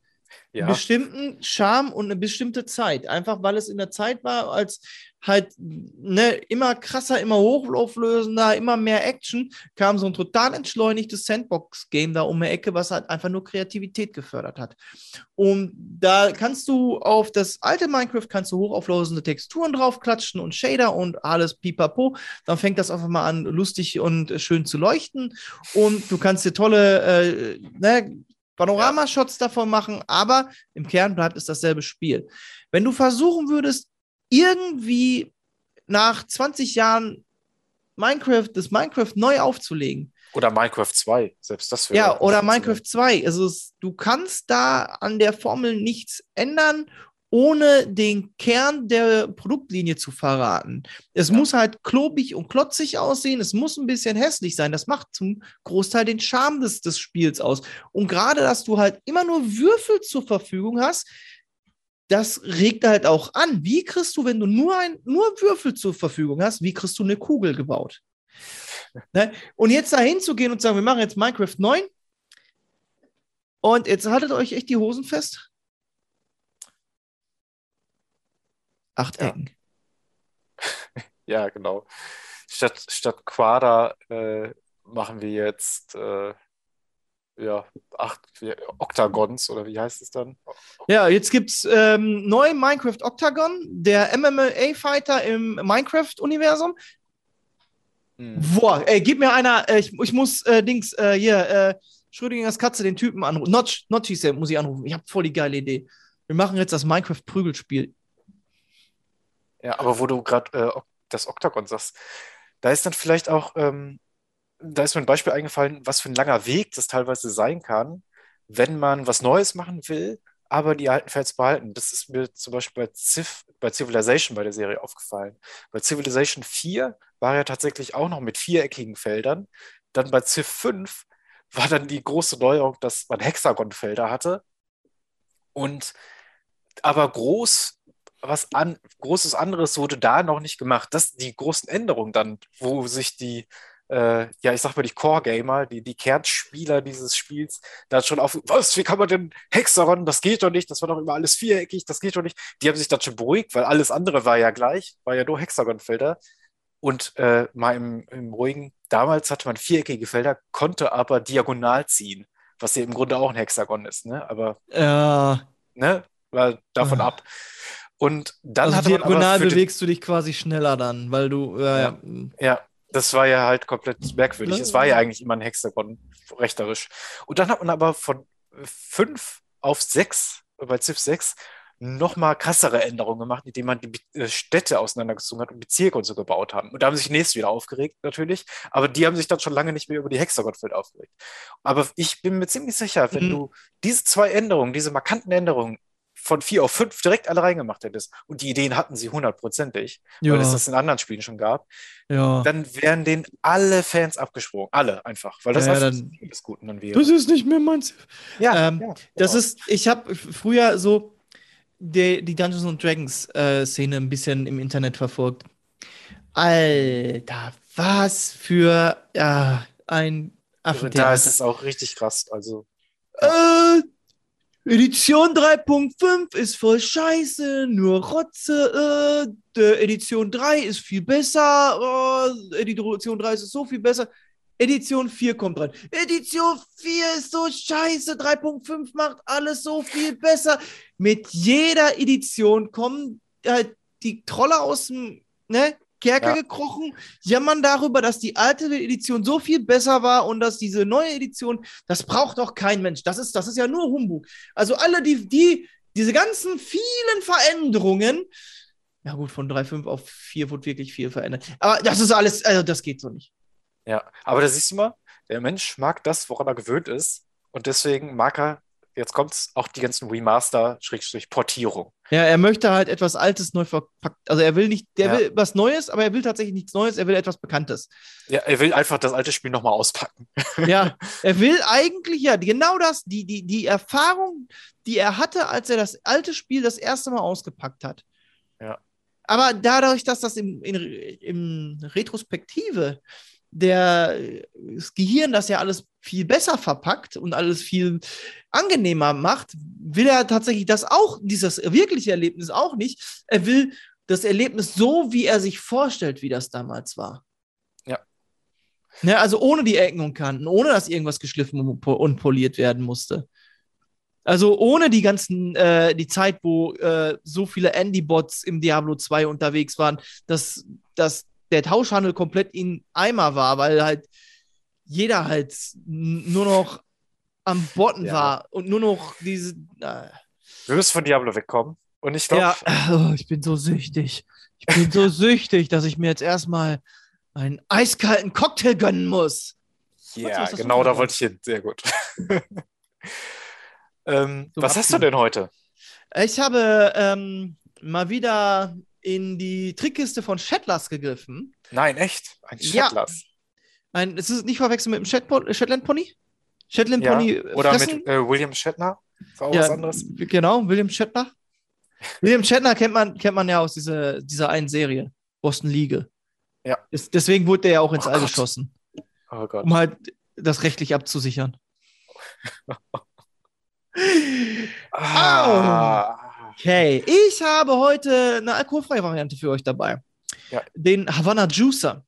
einen bestimmten Charme und eine bestimmte Zeit. Einfach weil es in der Zeit war, als halt ne, immer krasser, immer hochauflösender, immer mehr Action, kam so ein total entschleunigtes Sandbox-Game da um die Ecke, was halt einfach nur Kreativität gefördert hat. Und da kannst du auf das alte Minecraft kannst du hochauflösende Texturen draufklatschen und Shader und alles pipapo. Dann fängt das einfach mal an, lustig und schön zu leuchten. Und du kannst dir tolle äh, ne, Panoramashots davon machen, aber im Kern bleibt es dasselbe Spiel. Wenn du versuchen würdest, irgendwie nach 20 Jahren Minecraft, das Minecraft neu aufzulegen. Oder Minecraft 2, selbst das wäre. Ja, oder Minecraft 2. Also es, du kannst da an der Formel nichts ändern, ohne den Kern der Produktlinie zu verraten. Es ja. muss halt klobig und klotzig aussehen, es muss ein bisschen hässlich sein. Das macht zum Großteil den Charme des, des Spiels aus. Und gerade, dass du halt immer nur Würfel zur Verfügung hast, das regt halt auch an. Wie kriegst du, wenn du nur, ein, nur Würfel zur Verfügung hast, wie kriegst du eine Kugel gebaut? ne? Und jetzt da hinzugehen und sagen, wir machen jetzt Minecraft 9 und jetzt haltet euch echt die Hosen fest. Acht Ecken. Ja, genau. Statt, statt Quader äh, machen wir jetzt äh, ja, acht Octagons oder wie heißt es dann? Ja, jetzt gibt es ähm, neu Minecraft Octagon, der MMA-Fighter im Minecraft-Universum. Hm. Boah, ey, gib mir einer, äh, ich, ich muss äh, Dings, äh, hier, äh, Schrödingers Katze, den Typen anrufen. Notch, Notch hieß der, muss ich anrufen. Ich habe voll die geile Idee. Wir machen jetzt das Minecraft-Prügelspiel. Ja, aber wo du gerade äh, das Octagon sagst, da ist dann vielleicht auch ähm, da ist mir ein Beispiel eingefallen, was für ein langer Weg das teilweise sein kann, wenn man was Neues machen will, aber die alten Fels behalten. Das ist mir zum Beispiel bei, Civ, bei Civilization bei der Serie aufgefallen. Bei Civilization 4 war ja tatsächlich auch noch mit viereckigen Feldern. Dann bei Civ 5 war dann die große Neuerung, dass man Hexagonfelder hatte. Und aber groß, was an, großes anderes wurde da noch nicht gemacht. Das die großen Änderungen dann, wo sich die äh, ja, ich sag mal, die Core-Gamer, die, die Kernspieler dieses Spiels, da schon auf, was, wie kann man denn Hexagon, das geht doch nicht, das war doch immer alles viereckig, das geht doch nicht. Die haben sich dann schon beruhigt, weil alles andere war ja gleich, war ja nur Hexagon-Felder. Und äh, mal im, im ruhigen, damals hatte man viereckige Felder, konnte aber diagonal ziehen, was ja im Grunde auch ein Hexagon ist, ne? Aber ja. ne, war davon ja. ab. Und dann also diagonal bewegst du dich quasi schneller dann, weil du ja, ja. ja das war ja halt komplett merkwürdig. Es war ja eigentlich immer ein Hexagon, rechterisch. Und dann hat man aber von 5 auf 6, bei Civ 6, nochmal krassere Änderungen gemacht, indem man die äh, Städte auseinandergezogen hat und Bezirke und so gebaut haben. Und da haben sich die nächsten wieder aufgeregt, natürlich. Aber die haben sich dann schon lange nicht mehr über die Hexagonfeld aufgeregt. Aber ich bin mir ziemlich sicher, wenn mhm. du diese zwei Änderungen, diese markanten Änderungen von vier auf fünf direkt alle reingemacht hättest, und die Ideen hatten sie hundertprozentig, ja. weil es das in anderen Spielen schon gab, ja. dann wären denen alle Fans abgesprungen. Alle einfach. Weil das ja, einfach dann, das Guten dann wäre. Das ist nicht mehr meins. Ja, ähm, ja das genau. ist, ich habe früher so die, die Dungeons and Dragons äh, Szene ein bisschen im Internet verfolgt. Alter, was für ja, ein Affentheater. Da ist es auch richtig krass. Also. Äh, Edition 3.5 ist voll scheiße, nur Rotze. Äh, Edition 3 ist viel besser. Oh, Edition 3 ist so viel besser. Edition 4 kommt dran. Edition 4 ist so scheiße. 3.5 macht alles so viel besser. Mit jeder Edition kommen halt die Trolle aus dem, ne? Kerker ja. gekrochen, jammern darüber, dass die alte Edition so viel besser war und dass diese neue Edition, das braucht doch kein Mensch. Das ist, das ist ja nur Humbug. Also alle, die, die, diese ganzen vielen Veränderungen, ja gut, von 3.5 auf 4 wurde wirklich viel verändert. Aber das ist alles, also das geht so nicht. Ja, aber da siehst du mal, der Mensch mag das, woran er gewöhnt ist. Und deswegen mag er jetzt kommt es auch die ganzen Remaster-Portierung. Ja, er möchte halt etwas Altes neu verpackt. Also er will nicht, der ja. will was Neues, aber er will tatsächlich nichts Neues, er will etwas Bekanntes. Ja, er will einfach das alte Spiel nochmal auspacken. Ja, er will eigentlich, ja, genau das, die, die, die Erfahrung, die er hatte, als er das alte Spiel das erste Mal ausgepackt hat. Ja. Aber dadurch, dass das im, in, in Retrospektive der, das Gehirn das ja alles viel besser verpackt und alles viel angenehmer macht, will er tatsächlich das auch, dieses wirkliche Erlebnis auch nicht. Er will das Erlebnis so, wie er sich vorstellt, wie das damals war. Ja. Ne, also ohne die Ecken und Kanten, ohne dass irgendwas geschliffen und poliert werden musste. Also ohne die ganzen, äh, die Zeit, wo äh, so viele Andy-Bots im Diablo 2 unterwegs waren, dass, dass der Tauschhandel komplett in Eimer war, weil halt jeder halt nur noch am Botten Ja. war und nur noch diese. Äh, Wir müssen von Diablo wegkommen. Und ich glaube, ja, oh, ich bin so süchtig. Ich bin so süchtig, dass ich mir jetzt erstmal einen eiskalten Cocktail gönnen muss. ja, genau da wollte ich hin. Sehr gut. ähm, So was hast du denn heute? Ich habe ähm, mal wieder in die Trickkiste von Shetlas gegriffen. Nein, echt? Ein Ja. Shetlas. Ein, es ist nicht verwechseln mit dem Shetpo- Shetland Pony? Shetland Ja. Pony Oder fressen? mit äh, William Shatner? Ist auch ja, was anderes? Genau, William Shatner. William Shatner kennt man, kennt man ja aus dieser, dieser einen Serie, Boston Liege. Ja. Ist, deswegen wurde der ja auch ins Oh All Gott. geschossen, Oh Gott. um halt das rechtlich abzusichern. Ah. Okay, ich habe heute eine alkoholfreie Variante für euch dabei. Ja. Den Havana Juicer.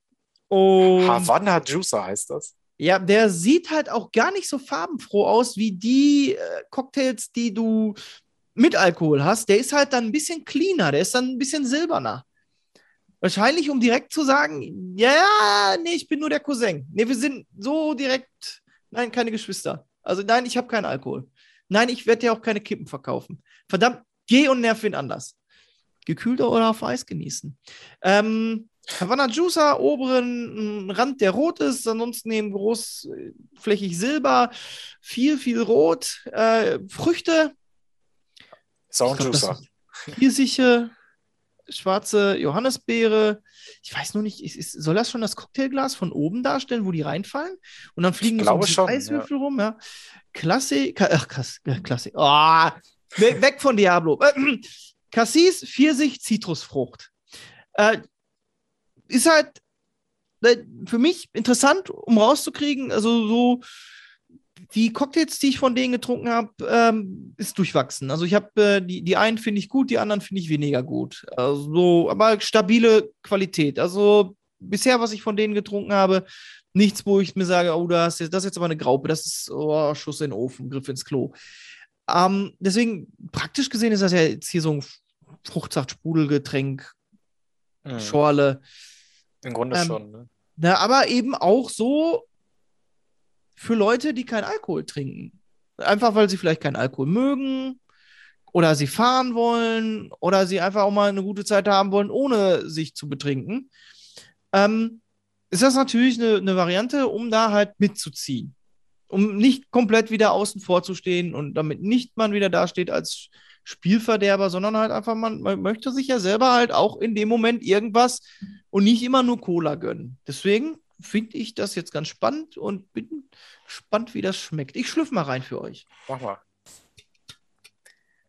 Und Havana Juicer heißt das. ja, der sieht halt auch gar nicht so farbenfroh aus wie die äh, Cocktails, die du mit Alkohol hast. Der ist halt dann ein bisschen cleaner, der ist dann ein bisschen silberner. Wahrscheinlich, um direkt zu sagen, ja, ja, nee, ich bin nur der Cousin. Nee, wir sind so direkt, nein, keine Geschwister. Also nein, ich habe keinen Alkohol. Nein, ich werde dir auch keine Kippen verkaufen. Verdammt, geh und nerv wen anders. Gekühlt oder auf Eis genießen. Ähm, Havana Juicer, oberen Rand, der rot ist, ansonsten eben großflächig Silber, viel, viel Rot, äh, Früchte, Ist auch ein Ich glaub, das Juicer. Pfirsiche, schwarze Johannisbeere. Ich weiß nur nicht, ist, soll das schon das Cocktailglas von oben darstellen, wo die reinfallen? Und dann fliegen so bisschen schon, Eiswürfel rum, ja. Klassik, ach, äh, Klassik. Oh, weg, weg von Diablo. Äh, Cassis, Pfirsich, Zitrusfrucht. Äh, ist halt äh, für mich interessant, um rauszukriegen, also so die Cocktails, die ich von denen getrunken habe, ähm, ist durchwachsen. Also ich habe äh, die, die einen finde ich gut, die anderen finde ich weniger gut. Also, so, aber stabile Qualität. Also bisher, was ich von denen getrunken habe, nichts, wo ich mir sage, oh, das ist jetzt, das ist jetzt aber eine Graupe, das ist oh, Schuss in den Ofen, Griff ins Klo. Ähm, deswegen, praktisch gesehen ist das ja jetzt hier so ein Fruchtsaft-Sprudelgetränk, Mhm. Schorle. Im Grunde Ähm, schon. Ne? Na, aber eben auch so für Leute, die keinen Alkohol trinken. Einfach weil sie vielleicht keinen Alkohol mögen oder sie fahren wollen oder sie einfach auch mal eine gute Zeit haben wollen, ohne sich zu betrinken. Ähm, ist das natürlich eine, eine Variante, um da halt mitzuziehen. Um nicht komplett wieder außen vor zu stehen und damit nicht man wieder dasteht als Spielverderber, sondern halt einfach, man, man möchte sich ja selber halt auch in dem Moment irgendwas und nicht immer nur Cola gönnen. Deswegen finde ich das jetzt ganz spannend und bin gespannt, wie das schmeckt. Ich schlüpfe mal rein für euch. Mach mal.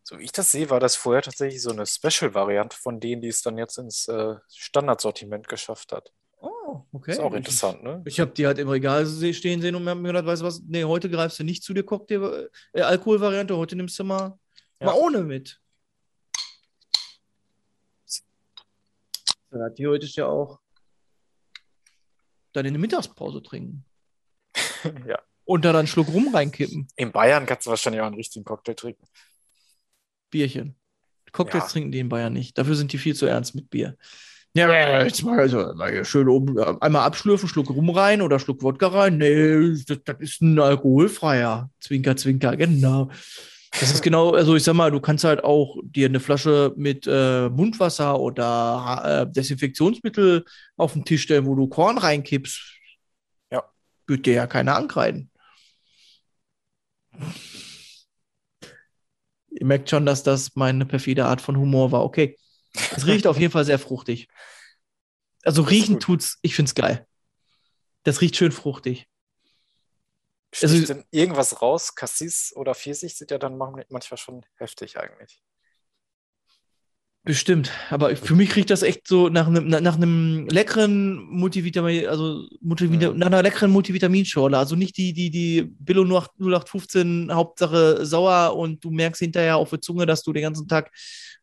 So wie ich das sehe, war das vorher tatsächlich so eine Special-Variante von denen, die es dann jetzt ins äh, Standardsortiment geschafft hat. Oh, okay. Ist auch interessant, ne? Ich habe die halt im Regal stehen sehen und mir gedacht, weißt du was, nee, heute greifst du nicht zu der Cocktail, äh, Alkoholvariante, heute nimmst du mal, Ja. mal ohne mit. Ja, theoretisch ja auch dann in der Mittagspause trinken. ja. Und da dann einen Schluck rum reinkippen. In Bayern kannst du wahrscheinlich auch einen richtigen Cocktail trinken. Bierchen. Cocktails Ja. trinken die in Bayern nicht. Dafür sind die viel zu ernst mit Bier. Ja, jetzt mal, also, mal hier schön oben äh, einmal abschlürfen, Schluck rum rein oder Schluck Wodka rein. Nee, das, das ist ein alkoholfreier. Zwinker, zwinker, genau. Das ist genau, also ich sag mal, du kannst halt auch dir eine Flasche mit äh, Mundwasser oder äh, Desinfektionsmittel auf den Tisch stellen, wo du Korn reinkippst. Ja. Wird dir ja keiner ankreiden. Ihr merkt schon, dass das meine perfide Art von Humor war. Okay. Es riecht auf jeden Fall sehr fruchtig. Also riechen tut's, ich find's geil. Das riecht schön fruchtig. Also- Sticht denn irgendwas raus? Cassis oder Pfirsich sind ja dann man- manchmal schon heftig eigentlich. Bestimmt, aber für mich kriegt das echt so nach einem, nach einem leckeren Multivitamin, also Multivita Mhm. nach einer leckeren Multivitaminschorle. Also nicht die, die, die Billo 0815, Hauptsache sauer und du merkst hinterher auf der Zunge, dass du den ganzen Tag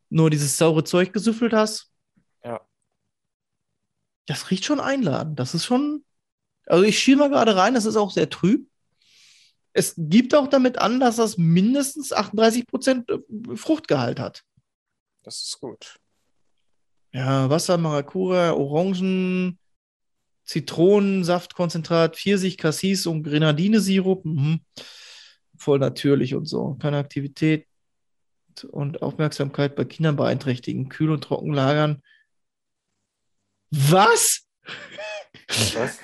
nur dieses saure Zeug gesüffelt hast. Ja. Das riecht schon einladend. Das ist schon. Also ich schiel mal gerade rein, das ist auch sehr trüb. Es gibt auch damit an, dass das mindestens 38% Fruchtgehalt hat. Das ist gut. Ja, Wasser, Maracuja, Orangen, Zitronensaftkonzentrat, Pfirsich, Cassis und Grenadinesirup. Mhm. Voll natürlich und so. Keine Aktivität und Aufmerksamkeit bei Kindern beeinträchtigen. Kühl und trocken lagern. Was? Was?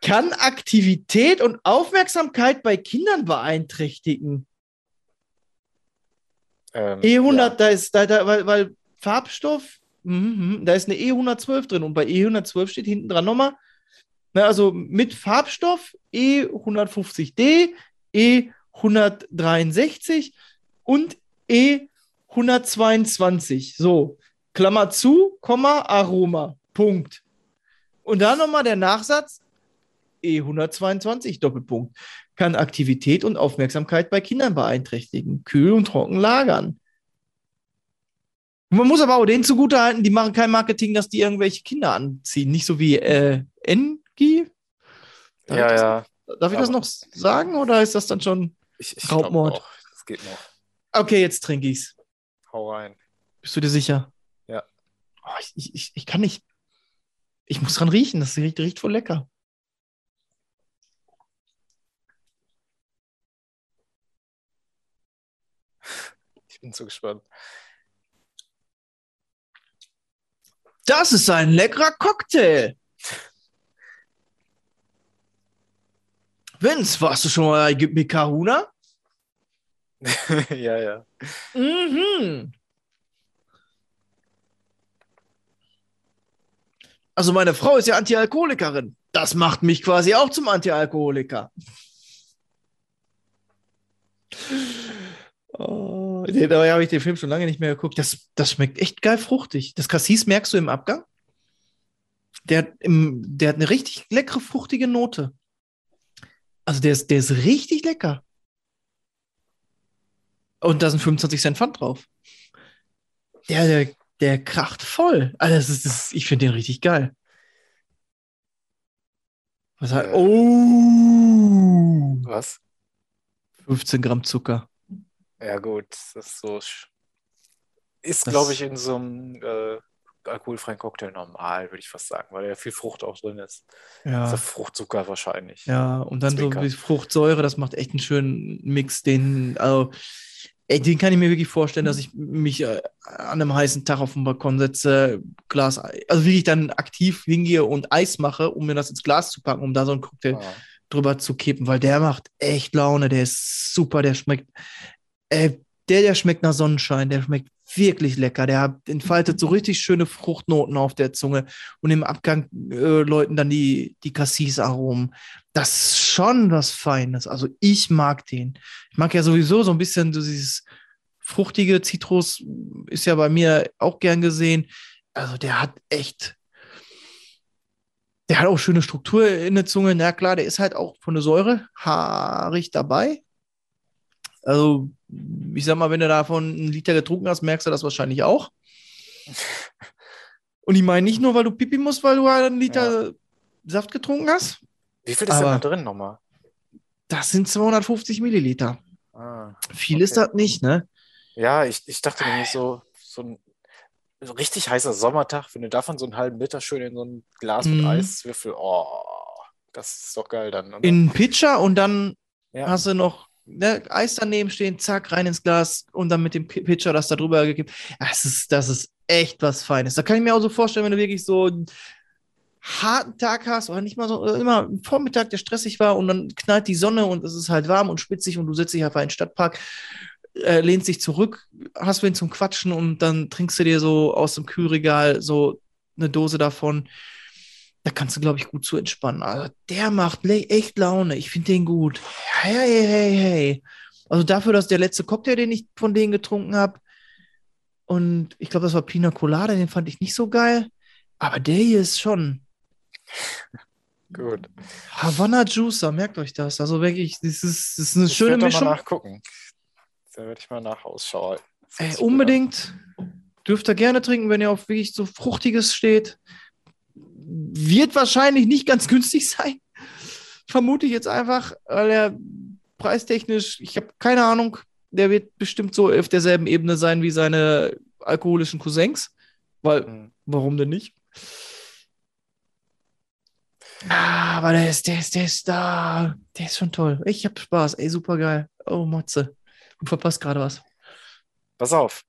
Kann Aktivität und Aufmerksamkeit bei Kindern beeinträchtigen? Ähm, E100, ja. Da ist, da, da, weil, weil Farbstoff, mhm, mhm, da ist eine E112 drin und bei E112 steht hinten dran nochmal, ne, also mit Farbstoff E E150D, E163 und E E122. So, Klammer zu, Komma, Aroma, Punkt. Und dann nochmal der Nachsatz E122, Doppelpunkt kann Aktivität und Aufmerksamkeit bei Kindern beeinträchtigen, kühl und trocken lagern. Man muss aber auch denen zugutehalten, die machen kein Marketing, dass die irgendwelche Kinder anziehen. Nicht so wie äh, Engi. Darf Ja, ich das, ja. Darf ich das aber- noch sagen oder ist das dann schon. Ich, ich Raubmord. Das geht noch. Okay, jetzt trinke ich's. Hau rein. Bist du dir sicher? Ja. Oh, ich, ich, ich, kann nicht. Ich muss dran riechen. Das riecht, riecht voll lecker. Ich bin zu gespannt. Das ist ein leckerer Cocktail. Vince, warst du schon mal bei mit Kahuna? ja, ja. Mhm. Also meine Frau ist ja Antialkoholikerin. Das macht mich quasi auch zum Antialkoholiker. Oh, dabei habe ich den Film schon lange nicht mehr geguckt. Das, das schmeckt echt geil fruchtig. Das Cassis merkst du im Abgang. Der, hat im, der hat eine richtig leckere, fruchtige Note. Also der ist, der ist richtig lecker. Und da sind 25 Cent Pfand drauf. Der, der, der kracht voll. Also das ist, das, ich finde den richtig geil. Was hat, Äh. oh! Was? 15 Gramm Zucker. Ja, gut. Das ist so. Ist, glaube ich, in so einem äh, alkoholfreien Cocktail normal, würde ich fast sagen, weil ja viel Frucht auch drin ist. Ja. Ja Fruchtzucker wahrscheinlich. Ja, und dann Zwinker. so wie Fruchtsäure, das macht echt einen schönen Mix, den, also, ey, den kann ich mir wirklich vorstellen, dass ich mich äh, an einem heißen Tag auf den Balkon setze, Glas, also wirklich dann aktiv hingehe und Eis mache, um mir das ins Glas zu packen, um da so einen Cocktail Ah. drüber zu kippen, weil der macht echt Laune, der ist super, der schmeckt, äh, der, der schmeckt nach Sonnenschein, der schmeckt wirklich lecker, der entfaltet so richtig schöne Fruchtnoten auf der Zunge und im Abgang äh, läuten dann die, die Cassis-Aromen. Das ist schon was Feines, also ich mag den. Ich mag ja sowieso so ein bisschen so dieses fruchtige Zitrus, ist ja bei mir auch gern gesehen. Also der hat echt, der hat auch schöne Struktur in der Zunge. Na klar, der ist halt auch von der Säure haarig dabei. Also, ich sag mal, wenn du davon einen Liter getrunken hast, merkst du das wahrscheinlich auch. Und ich meine nicht nur, weil du pipi musst, weil du halt einen Liter Saft getrunken hast. Wie viel ist denn da drin nochmal? Das sind 250 Milliliter. Ah. Viel Okay. ist das nicht, ne? Ja, ich, ich dachte nämlich so, so ein richtig heißer Sommertag, wenn du davon so einen halben Liter schön in so ein Glas mit Mhm. Eiswürfel, oh, das ist doch geil dann. oder? In einen Pitcher und dann ja. hast du noch ne, Eis daneben stehen, zack, rein ins Glas und dann mit dem Pi- Pitcher das da drüber gekippt. Das ist, das ist echt was Feines. Da kann ich mir auch so vorstellen, wenn du wirklich so harten Tag hast oder nicht mal so, äh, immer Vormittag, der stressig war und dann knallt die Sonne und es ist halt warm und spitzig und du sitzt dich in den Stadtpark, äh, lehnst dich zurück, hast wen zum Quatschen und dann trinkst du dir so aus dem Kühlregal so eine Dose davon. Da kannst du, glaube ich, gut zu entspannen. Also, der macht echt Laune. Ich finde den gut. Hey, hey, hey, hey. Also dafür, dass der letzte Cocktail, den ich von denen getrunken habe, Und ich glaube, das war Pina Colada, den fand ich nicht so geil. Aber der hier ist schon Gut. Havana Juicer, merkt euch das. Also wirklich, das ist, das ist eine Ich schöne Mischung. mal nachgucken. Da werde ich mal nach Ausschau halten. Das Ey, an. unbedingt. Dürft ihr gerne trinken, wenn ihr auf wirklich so Fruchtiges steht. Wird wahrscheinlich nicht ganz günstig sein. Vermute ich jetzt einfach, weil er preistechnisch, ich habe keine Ahnung, der wird bestimmt so auf derselben Ebene sein wie seine alkoholischen Cousins. Weil, Hm. warum denn nicht? Ah, aber der ist, der ist, der ist da. Der ist schon toll. Ich hab Spaß. Ey, super geil. Oh, Motze. Du verpasst gerade was. Pass auf.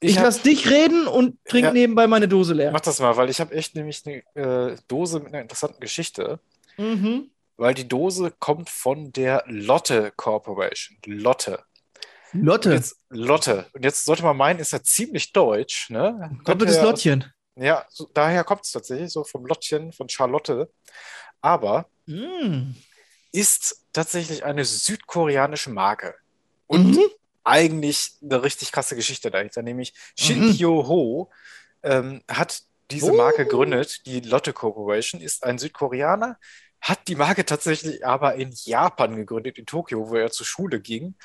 Ich, hab- lass dich reden und trink Ja. nebenbei meine Dose leer. Mach das mal, weil ich habe echt nämlich eine äh, Dose mit einer interessanten Geschichte. Mhm. Weil die Dose kommt von der Lotte Corporation. Lotte. Lotte. Jetzt, Lotte. Und jetzt sollte man meinen, ist ja ziemlich deutsch, ne? Doppeltes ja Lottchen. Ja, so, daher kommt es tatsächlich, so vom Lottchen von Charlotte. Aber Mm. ist tatsächlich eine südkoreanische Marke. Und Mhm. eigentlich eine richtig krasse Geschichte dahinter, nämlich Shin Mhm. Hyo-ho ähm, hat diese Oh. Marke gegründet. Die Lotte Corporation ist ein Südkoreaner, hat die Marke tatsächlich aber in Japan gegründet, in Tokio, wo er zur Schule ging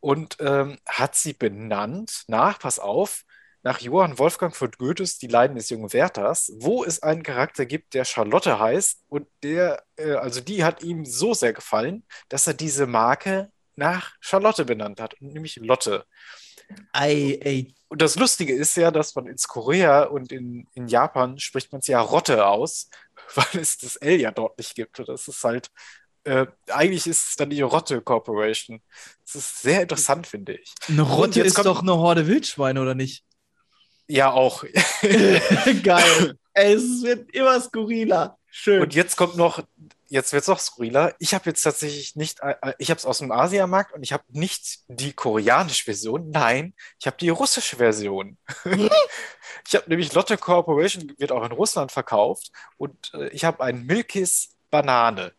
und ähm, hat sie benannt nach, pass auf, nach Johann Wolfgang von Goethes Die Leiden des jungen Werthers, wo es einen Charakter gibt, der Charlotte heißt und der, äh, also die hat ihm so sehr gefallen, dass er diese Marke nach Charlotte benannt hat, nämlich Lotte. Ei, ey. Und das Lustige ist ja, dass man in Korea und in, in Japan spricht man es ja Rotte aus, weil es das L ja dort nicht gibt. Und das ist halt, äh, eigentlich ist es dann die Rotte Corporation. Das ist sehr interessant, finde ich. Eine Rotte ist kommt- doch eine Horde Wildschweine, oder nicht? Ja, auch. Geil. Ey, es wird immer skurriler. Schön. Und jetzt kommt noch, jetzt wird es noch skurriler. Ich habe jetzt tatsächlich nicht, äh, ich habe es aus dem Asiamarkt und ich habe nicht die koreanische Version. Nein, ich habe die russische Version. ich habe nämlich Lotte Corporation, wird auch in Russland verkauft und äh, ich habe ein Milkis Banane.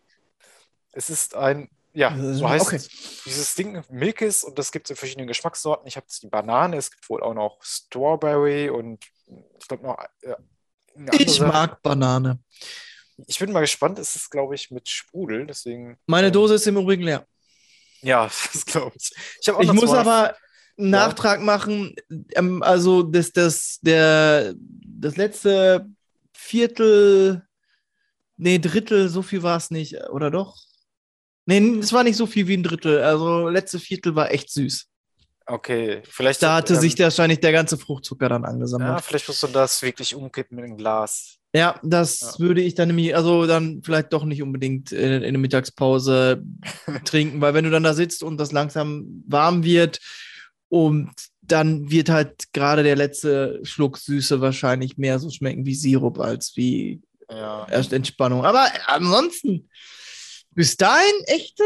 Es ist ein, ja, so heißt okay. dieses Ding Milkis und das gibt es in verschiedenen Geschmackssorten. Ich habe jetzt die Banane, es gibt wohl auch noch Strawberry und ich glaube noch äh, Ich mag Banane. Ich bin mal gespannt, es ist, glaube ich, mit Sprudel, deswegen. Meine ähm, Dose ist im Übrigen leer. Ja, das glaube ich. Ich, Ich muss aber einen Ja. Nachtrag machen. Ähm, also das, das, der, das letzte Viertel, nee, Drittel, so viel war es nicht, oder doch? Nee, es war nicht so viel wie ein Drittel. Also letzte Viertel war echt süß. Okay, vielleicht. Da hatte ähm, sich wahrscheinlich der ganze Fruchtzucker dann Ja, angesammelt. vielleicht musst du das wirklich umkippen in ein Glas. Ja, das Ja. würde ich dann nämlich, also dann vielleicht doch nicht unbedingt in, in der Mittagspause trinken, weil wenn du dann da sitzt und das langsam warm wird und dann wird halt gerade der letzte Schluck Süße wahrscheinlich mehr so schmecken wie Sirup als wie Ja. erst Entspannung. Aber ansonsten, bis dahin echte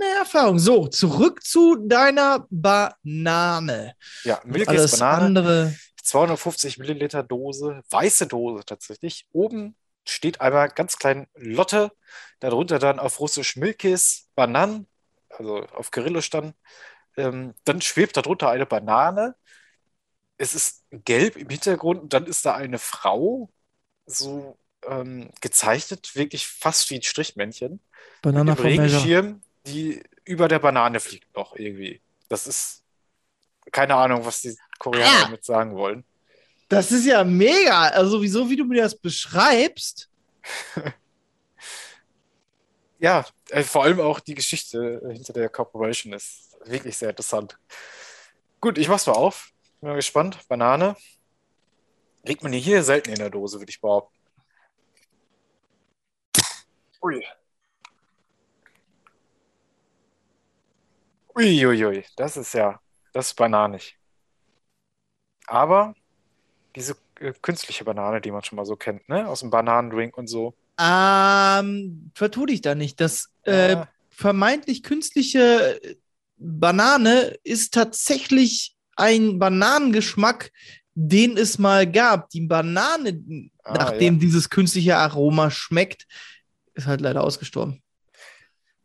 eine Erfahrung. So, zurück zu deiner Banane. Ja, Milkis Banane, andere. 250 Milliliter Dose, weiße Dose tatsächlich. Oben steht einmal ganz klein Lotte, darunter dann auf Russisch Milkis Banan, also auf Kyrillisch dann. Ähm, dann schwebt darunter eine Banane. Es ist gelb im Hintergrund und dann ist da eine Frau, so ähm, gezeichnet, wirklich fast wie ein Strichmännchen. Banana Mit Measure. Regenschirm, die über der Banane fliegt noch irgendwie. Das ist keine Ahnung, was die Koreaner Ah. damit sagen wollen. Das ist ja mega. Also, wieso, wie du mir das beschreibst? Ja, äh, vor allem auch die Geschichte hinter der Corporation ist wirklich sehr interessant. Gut, ich mach's mal auf. Bin mal gespannt. Banane. Kriegt man die hier selten in der Dose, würde ich behaupten. Ui. Uiuiui, das ist ja, das ist bananig. Aber diese äh, künstliche Banane, die man schon mal so kennt, ne? Aus dem Bananendrink und so. Ähm, vertu dich da nicht. Das äh, Ja. vermeintlich künstliche Banane ist tatsächlich ein Bananengeschmack, den es mal gab. Die Banane, Ah, nachdem dieses künstliche Aroma schmeckt, ist halt leider ausgestorben.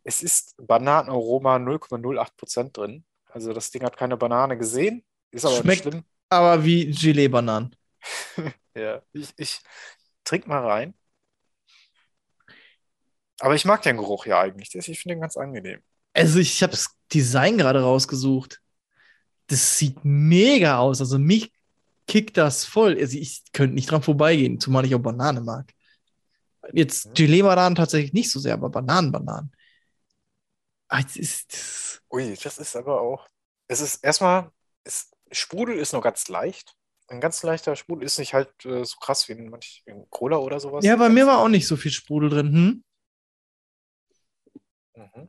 Es ist Bananenaroma 0,08% drin. Also das Ding hat keine Banane gesehen, ist aber Schmeckt nicht schlimm. aber wie Gelee-Bananen. Ja, ich, ich trink mal rein. Aber ich mag den Geruch ja eigentlich. Ich finde den ganz angenehm. Also ich habe das Design gerade rausgesucht. Das sieht mega aus. Also mich kickt das voll. Also ich könnte nicht dran vorbeigehen, zumal ich auch Banane mag. Jetzt Gelee-Bananen tatsächlich nicht so sehr, aber Bananen-Bananen. Ah, ist, Ui, das ist aber auch. Es ist erstmal, es, Sprudel ist nur ganz leicht. Ein ganz leichter Sprudel ist nicht halt äh, so krass wie in manch in Cola oder sowas. ja, bei mir war auch nicht so viel Sprudel drin. Hm? Mhm.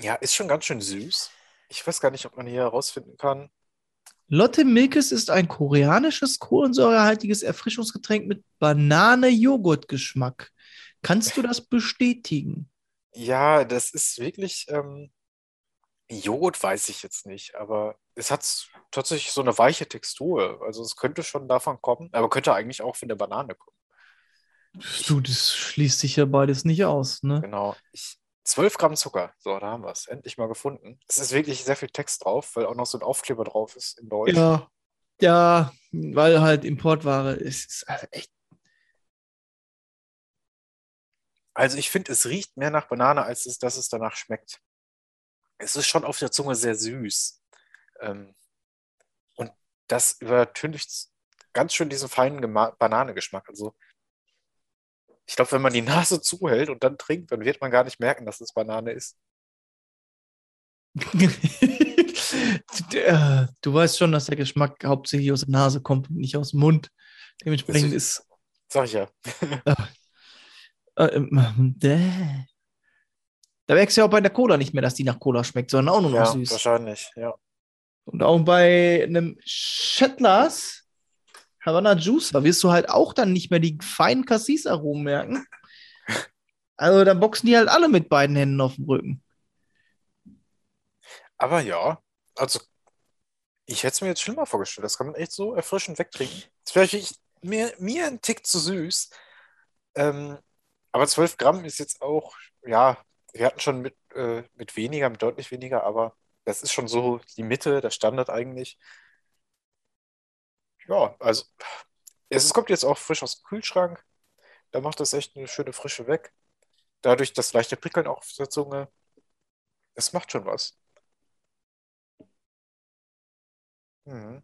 Ja, ist schon ganz schön süß. Ich weiß gar nicht, ob man hier herausfinden kann. Lotte Milkes ist ein koreanisches kohlensäurehaltiges Erfrischungsgetränk mit Banane-Joghurt-Geschmack. Kannst du das bestätigen? Ja, das ist wirklich. Ähm, Joghurt weiß ich jetzt nicht, aber es hat tatsächlich so eine weiche Textur. Also es könnte schon davon kommen, aber könnte eigentlich auch von der Banane kommen. Du, das schließt sich ja beides nicht aus, ne? Genau. Ich, 12 Gramm Zucker. So, da haben wir es. Endlich mal gefunden. Es ist wirklich sehr viel Text drauf, weil auch noch so ein Aufkleber drauf ist in Deutsch. Ja. Ja, weil halt Importware ist. ist also echt. Also ich finde, es riecht mehr nach Banane, als es, dass es danach schmeckt. Es ist schon auf der Zunge sehr süß. Ähm, und das übertüncht ganz schön diesen feinen Bananengeschmack. Also ich glaube, wenn man die Nase zuhält und dann trinkt, dann wird man gar nicht merken, dass es Banane ist. Du weißt schon, dass der Geschmack hauptsächlich aus der Nase kommt und nicht aus dem Mund. Dementsprechend ist. Sag ich ja. Äh, ähm, däh. da merkst du ja auch bei der Cola nicht mehr, dass die nach Cola schmeckt, sondern auch nur noch Ja, süß. wahrscheinlich, ja. Und auch bei einem Shettlers Havana Juice, da wirst du halt auch dann nicht mehr die feinen Cassis-Aromen merken. Also da boxen die halt alle mit beiden Händen auf dem Rücken. Aber ja, also ich hätte es mir jetzt schlimmer vorgestellt. Das kann man echt so erfrischend wegtrinken. Das wäre vielleicht mir, mir ein Tick zu süß. Ähm, aber 12 Gramm ist jetzt auch, ja, wir hatten schon mit, äh, mit weniger, mit deutlich weniger, aber das ist schon so die Mitte, der Standard eigentlich. Ja, also es, kommt jetzt auch frisch aus dem Kühlschrank. Da macht das echt eine schöne Frische weg. Dadurch das leichte Prickeln auch auf der Zunge. Es macht schon was. Mhm.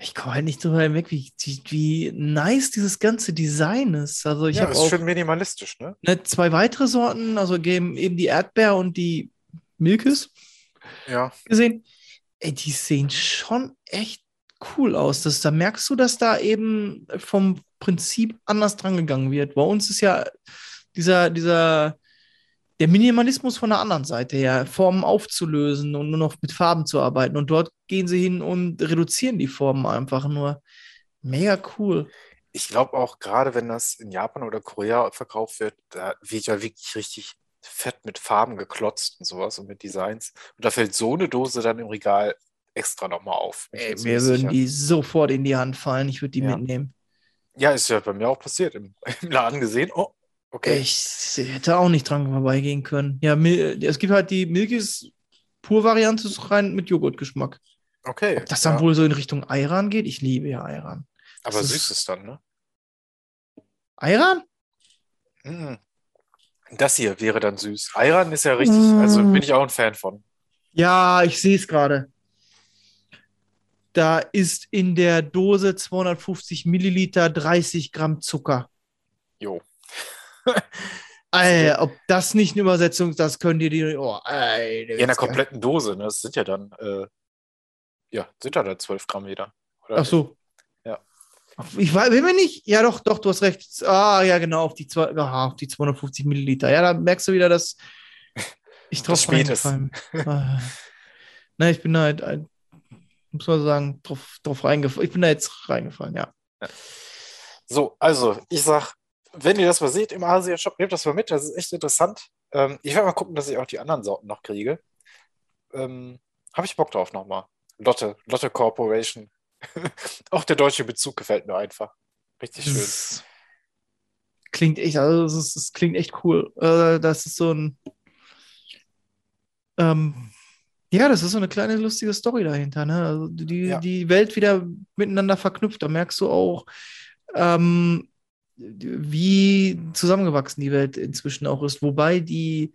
Ich komme halt nicht drüber hinweg, wie, wie, wie nice dieses ganze Design ist. Also ich Ja, habe ist auch schön minimalistisch, ne? ne, zwei weitere Sorten, also eben eben die Erdbeer und die Milkes Ja. gesehen. Ey, die sehen schon echt cool aus. Das, da merkst du, dass da eben vom Prinzip anders dran gegangen wird. Bei uns ist ja dieser, dieser, der Minimalismus von der anderen Seite her, Formen aufzulösen und nur noch mit Farben zu arbeiten. Und dort gehen sie hin und reduzieren die Formen einfach nur. Mega cool. Ich glaube auch, gerade wenn das in Japan oder Korea verkauft wird, da wird ja wirklich richtig fett mit Farben geklotzt und sowas und mit Designs. Und da fällt so eine Dose dann im Regal extra nochmal auf. Ey, mir würden sicher. die sofort in die Hand fallen. Ich würde die Ja. mitnehmen. Ja, ist ja bei mir auch passiert. Im, im Laden gesehen. Oh, okay. Ich hätte auch nicht dran vorbeigehen können. Ja, es gibt halt die Milkis Pur-Variante rein mit Joghurtgeschmack. Okay. Ob das dann ja. wohl so in Richtung Ayran geht? Ich liebe ja Ayran. Aber das süß ist dann, ne? Ayran? Mm. Das hier wäre dann süß. Ayran ist ja richtig, Mm. also bin ich auch ein Fan von. Ja, ich sehe es gerade. Da ist in der Dose 250 Milliliter 30 Gramm Zucker. Jo. Ey, ob das nicht eine Übersetzung ist, das könnt ihr die. Oh, ey, Ja, in der kompletten Dose, ne? Das sind ja dann, äh, ja, sind ja dann 12 Gramm jeder. Ach so. Ja. Ich weiß, will mir nicht. Ja, doch, doch, du hast recht. Ah, ja, genau, auf die, zwei, aha, auf die 250 Milliliter. Ja, da merkst du wieder, dass ich drauf Das spät ist. Ah. Nein, ich bin da halt, ein- muss man sagen, drauf, drauf reingefallen. Ich bin da jetzt reingefallen, ja. So, also, ich sag, wenn ihr das mal seht im Asia-Shop, nehmt das mal mit, das ist echt interessant. Ähm, ich werde mal gucken, dass ich auch die anderen Sorten noch kriege. Ähm, Habe ich Bock drauf nochmal. Lotte, Lotte Corporation. auch der deutsche Bezug gefällt mir einfach. Richtig schön. Das klingt echt, also es klingt echt cool. Äh, Das ist so ein. ähm, ja, das ist so eine kleine lustige Story dahinter, ne? Also die, Ja. die Welt wieder miteinander verknüpft. Da merkst du auch, ähm, wie zusammengewachsen die Welt inzwischen auch ist. Wobei die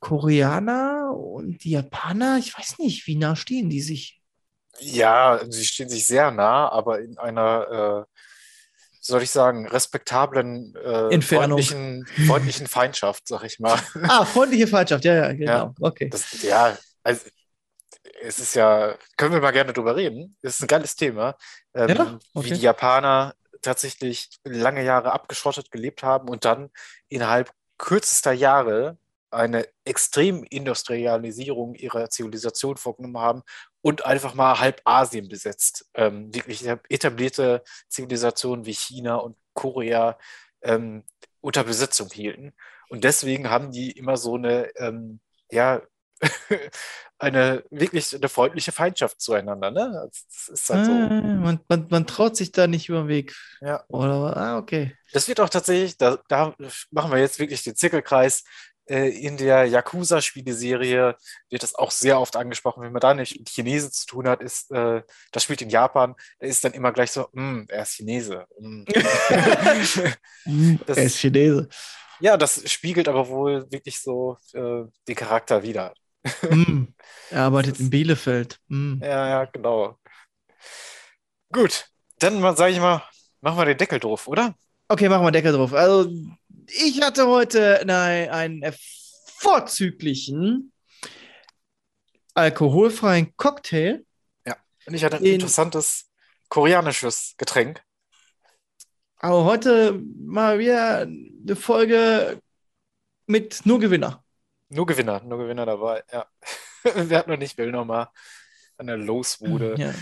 Koreaner und die Japaner, ich weiß nicht, wie nah stehen die sich. Ja, sie stehen sich sehr nah, aber in einer, äh, soll ich sagen, respektablen, äh, freundlichen, freundlichen Feindschaft, sag ich mal. Ah, freundliche Feindschaft, ja, ja, genau. Okay. Das, ja, also es ist ja, können wir mal gerne drüber reden. Es ist ein geiles Thema, ähm, Ja, okay. wie die Japaner tatsächlich lange Jahre abgeschottet gelebt haben und dann innerhalb kürzester Jahre eine Extremindustrialisierung ihrer Zivilisation vorgenommen haben und einfach mal halb Asien besetzt. Ähm, wirklich etablierte Zivilisationen wie China und Korea ähm, unter Besetzung hielten. Und deswegen haben die immer so eine, ähm, ja, eine wirklich eine freundliche Feindschaft zueinander. Ne? Halt so. Ah, man, man, man traut sich da nicht über den Weg. Ja. Oder, ah, okay. Das wird auch tatsächlich, da, da machen wir jetzt wirklich den Zirkelkreis. Äh, In der Yakuza-Spieleserie wird das auch sehr oft angesprochen. Wenn man da nicht mit Chinesen zu tun hat, ist, äh, das spielt in Japan, da ist dann immer gleich so, "Mm, er ist Chinese. Mm. Das- er ist Chinese. ja, das spiegelt aber wohl wirklich so äh, den Charakter wider. Mm. Er arbeitet in Bielefeld. Mm. Ja, ja, genau. Gut, dann sage ich mal, machen wir den Deckel drauf, oder? Okay, machen wir Deckel drauf. Also, ich hatte heute nein, einen vorzüglichen alkoholfreien Cocktail. Und ich hatte ein In- interessantes koreanisches Getränk. Aber heute mal wieder eine Folge mit nur Gewinner. Nur Gewinner, nur Gewinner dabei, ja. Wer hat noch nicht, will noch mal an der Losbude. Ja.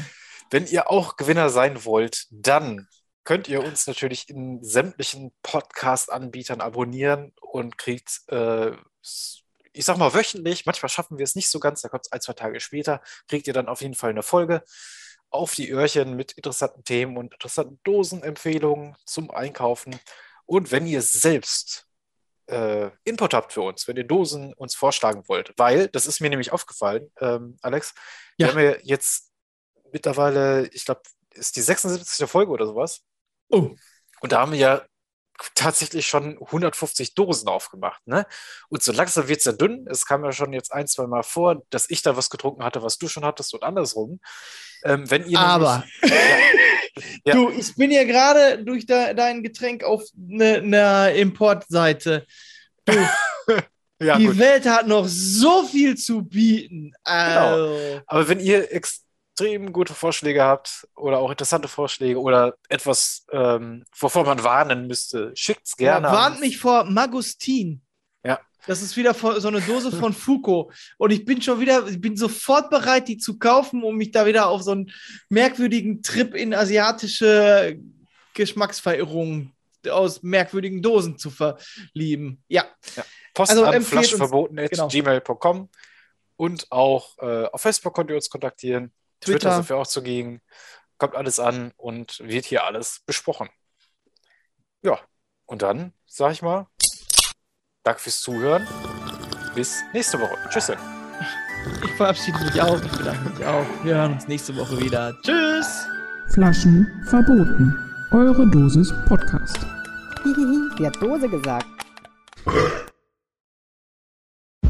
Wenn ihr auch Gewinner sein wollt, dann könnt ihr uns natürlich in sämtlichen Podcast-Anbietern abonnieren und kriegt, äh, ich sag mal, wöchentlich, manchmal schaffen wir es nicht so ganz, da kommt es ein, zwei Tage später, kriegt ihr dann auf jeden Fall eine Folge auf die Öhrchen mit interessanten Themen und interessanten Dosenempfehlungen zum Einkaufen. Und wenn ihr selbst äh, Input habt für uns, wenn ihr Dosen uns vorschlagen wollt, weil, das ist mir nämlich aufgefallen, ähm, Alex, Ja. wir haben ja jetzt mittlerweile, ich glaube, ist die 76. Folge oder sowas. Oh, Und da haben wir ja tatsächlich schon 150 Dosen aufgemacht. Ne? Und so langsam wird es ja dünn. Es kam ja schon jetzt ein, zwei Mal vor, dass ich da was getrunken hatte, was du schon hattest und andersrum. Ähm, wenn ihr aber nämlich, Ja. du, ich bin ja gerade durch de dein Getränk auf einer Importseite. Du, ja, die gut. Welt hat noch so viel zu bieten. Also, Aber wenn ihr extrem gute Vorschläge habt oder auch interessante Vorschläge oder etwas, ähm, wovor man warnen müsste, schickt's gerne. Ja, an warnt uns. mich vor Magustin. Ja. Das ist wieder so eine Dose von Foucault. Und ich bin schon wieder, ich bin sofort bereit, die zu kaufen, um mich da wieder auf so einen merkwürdigen Trip in asiatische Geschmacksverirrungen aus merkwürdigen Dosen zu verlieben. Ja. Post Also an at genau. gmail.com und auch äh, auf Facebook könnt ihr uns kontaktieren. Twitter. Twitter. sind wir auch zugegen. Kommt alles an und wird hier alles besprochen. Ja, und dann sage ich mal, danke fürs Zuhören. Bis nächste Woche. Tschüss. dann. Ich verabschiede mich auch. Ich bedanke mich auch. Wir hören uns nächste Woche wieder. Tschüss. Flaschen verboten. Eure Dosis Podcast. Hihihi, sie hat Dose gesagt.